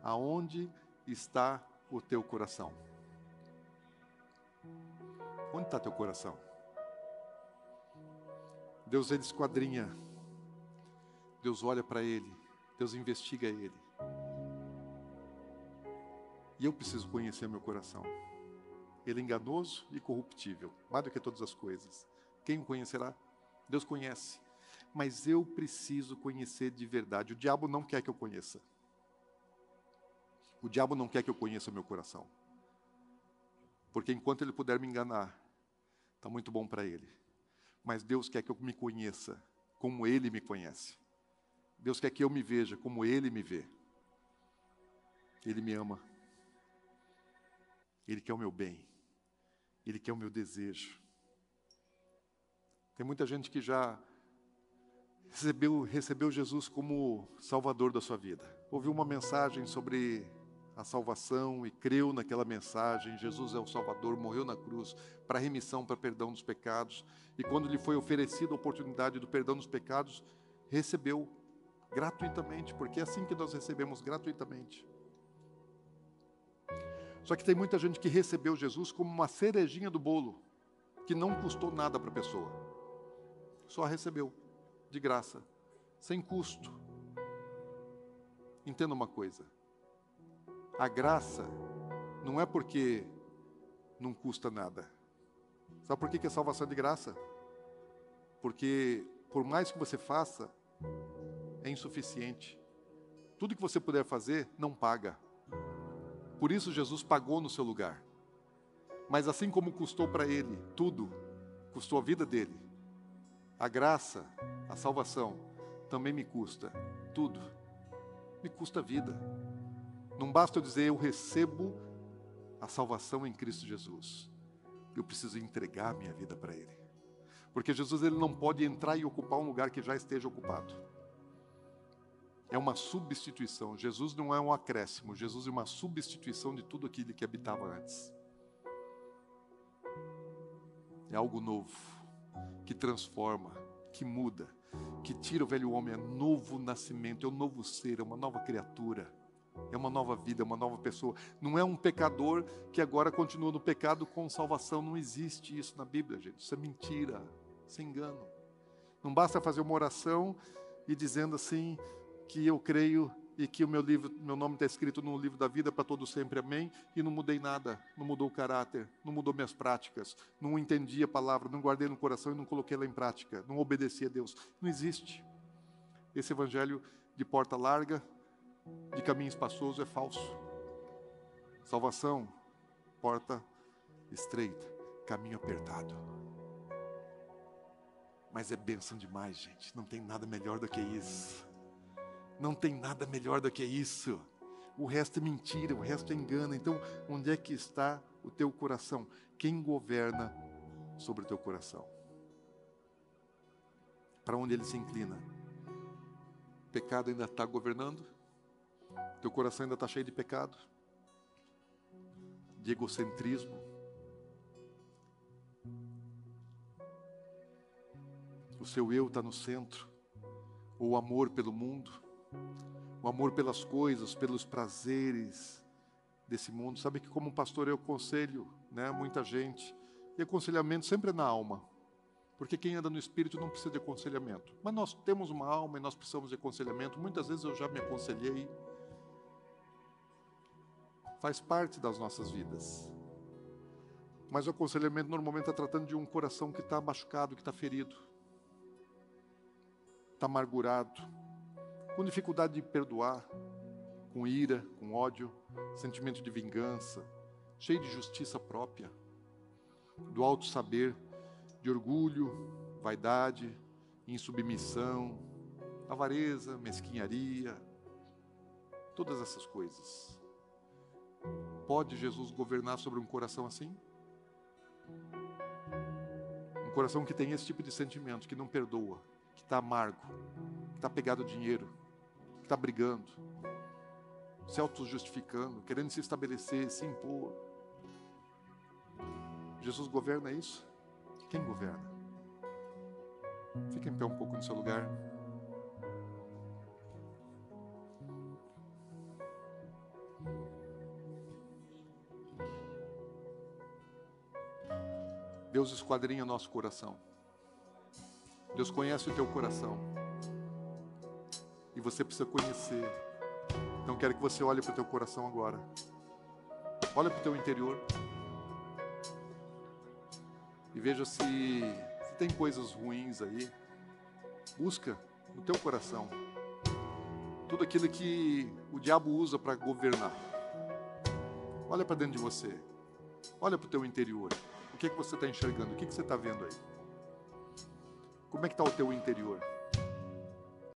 Aonde está o teu coração? Onde está teu coração? Deus ele esquadrinha. Deus olha para ele. Deus investiga ele. E eu preciso conhecer meu coração. Ele é enganoso e corruptível, mais do que todas as coisas. Quem o conhecerá? Deus conhece. Mas eu preciso conhecer de verdade. O diabo não quer que eu conheça. O diabo não quer que eu conheça meu coração. Porque enquanto ele puder me enganar, está muito bom para ele. Mas Deus quer que eu me conheça como ele me conhece. Deus quer que eu me veja como ele me vê. Ele me ama. Ele quer o meu bem. Ele quer o meu desejo. Tem muita gente que já recebeu, recebeu Jesus como Salvador da sua vida. Ouviu uma mensagem sobre a salvação e creu naquela mensagem. Jesus é o Salvador, morreu na cruz para remissão, para perdão dos pecados. E quando lhe foi oferecida a oportunidade do perdão dos pecados, recebeu gratuitamente, porque é assim que nós recebemos gratuitamente. Só que tem muita gente que recebeu Jesus como uma cerejinha do bolo, que não custou nada para a pessoa. Só recebeu, de graça, sem custo. Entenda uma coisa: a graça não é porque não custa nada. Sabe por que, a salvação é de graça? Porque, por mais que você faça, é insuficiente. Tudo que você puder fazer, não paga. Por isso, Jesus pagou no seu lugar. Mas, assim como custou para ele tudo, custou a vida dele, a graça, a salvação, também me custa tudo. Me custa a vida. Não basta eu dizer eu recebo a salvação em Cristo Jesus. Eu preciso entregar minha vida para Ele. Porque Jesus ele não pode entrar e ocupar um lugar que já esteja ocupado. É uma substituição. Jesus não é um acréscimo. Jesus é uma substituição de tudo aquilo que habitava antes. É algo novo, que transforma, que muda, que tira o velho homem. É novo nascimento, é um novo ser, é uma nova criatura. É uma nova vida, é uma nova pessoa. Não é um pecador que agora continua no pecado com salvação. Não existe isso na Bíblia, gente. Isso é mentira, isso é engano. Não basta fazer uma oração e dizendo assim que eu creio e que o meu livro, meu nome está escrito no livro da vida para todo sempre, amém. E não mudei nada, não mudou o caráter, não mudou minhas práticas, não entendi a palavra, não guardei no coração e não coloquei ela em prática, não obedeci a Deus. Não existe. Esse evangelho de porta larga de caminho espaçoso é falso. Salvação, porta estreita, caminho apertado. Mas é bênção demais, gente. Não tem nada melhor do que isso. Não tem nada melhor do que isso. O resto é mentira, o resto é engano. Então, onde é que está o teu coração? Quem governa sobre o teu coração? Para onde ele se inclina? O pecado ainda está governando? Teu coração ainda está cheio de pecado, de egocentrismo. O seu eu está no centro, o amor pelo mundo, o amor pelas coisas, pelos prazeres desse mundo. Sabe que como pastor eu aconselho, né, muita gente. E aconselhamento sempre é na alma. Porque quem anda no espírito não precisa de aconselhamento. Mas nós temos uma alma e nós precisamos de aconselhamento. Muitas vezes eu já me aconselhei faz parte das nossas vidas. Mas o aconselhamento normalmente está tratando de um coração que está machucado, que está ferido, está amargurado, com dificuldade de perdoar, com ira, com ódio, sentimento de vingança, cheio de justiça própria, do alto saber, de orgulho, vaidade, insubmissão, avareza, mesquinharia, todas essas coisas. Pode Jesus governar sobre um coração assim? Um coração que tem esse tipo de sentimento, que não perdoa, que está amargo, que está pegado a dinheiro, está brigando, se auto-justificando, querendo se estabelecer, se impor. Jesus governa isso? Quem governa? Fique em pé um pouco no seu lugar. Deus esquadrinha nosso coração. Deus conhece o teu coração. E você precisa conhecer. Então quero que você olhe para o teu coração agora. Olha para o teu interior. E veja se, se tem coisas ruins aí. Busca no teu coração. Tudo aquilo que o diabo usa para governar. Olha para dentro de você. Olha para o teu interior que, que você está enxergando? O que, que você está vendo aí? Como é que está o teu interior?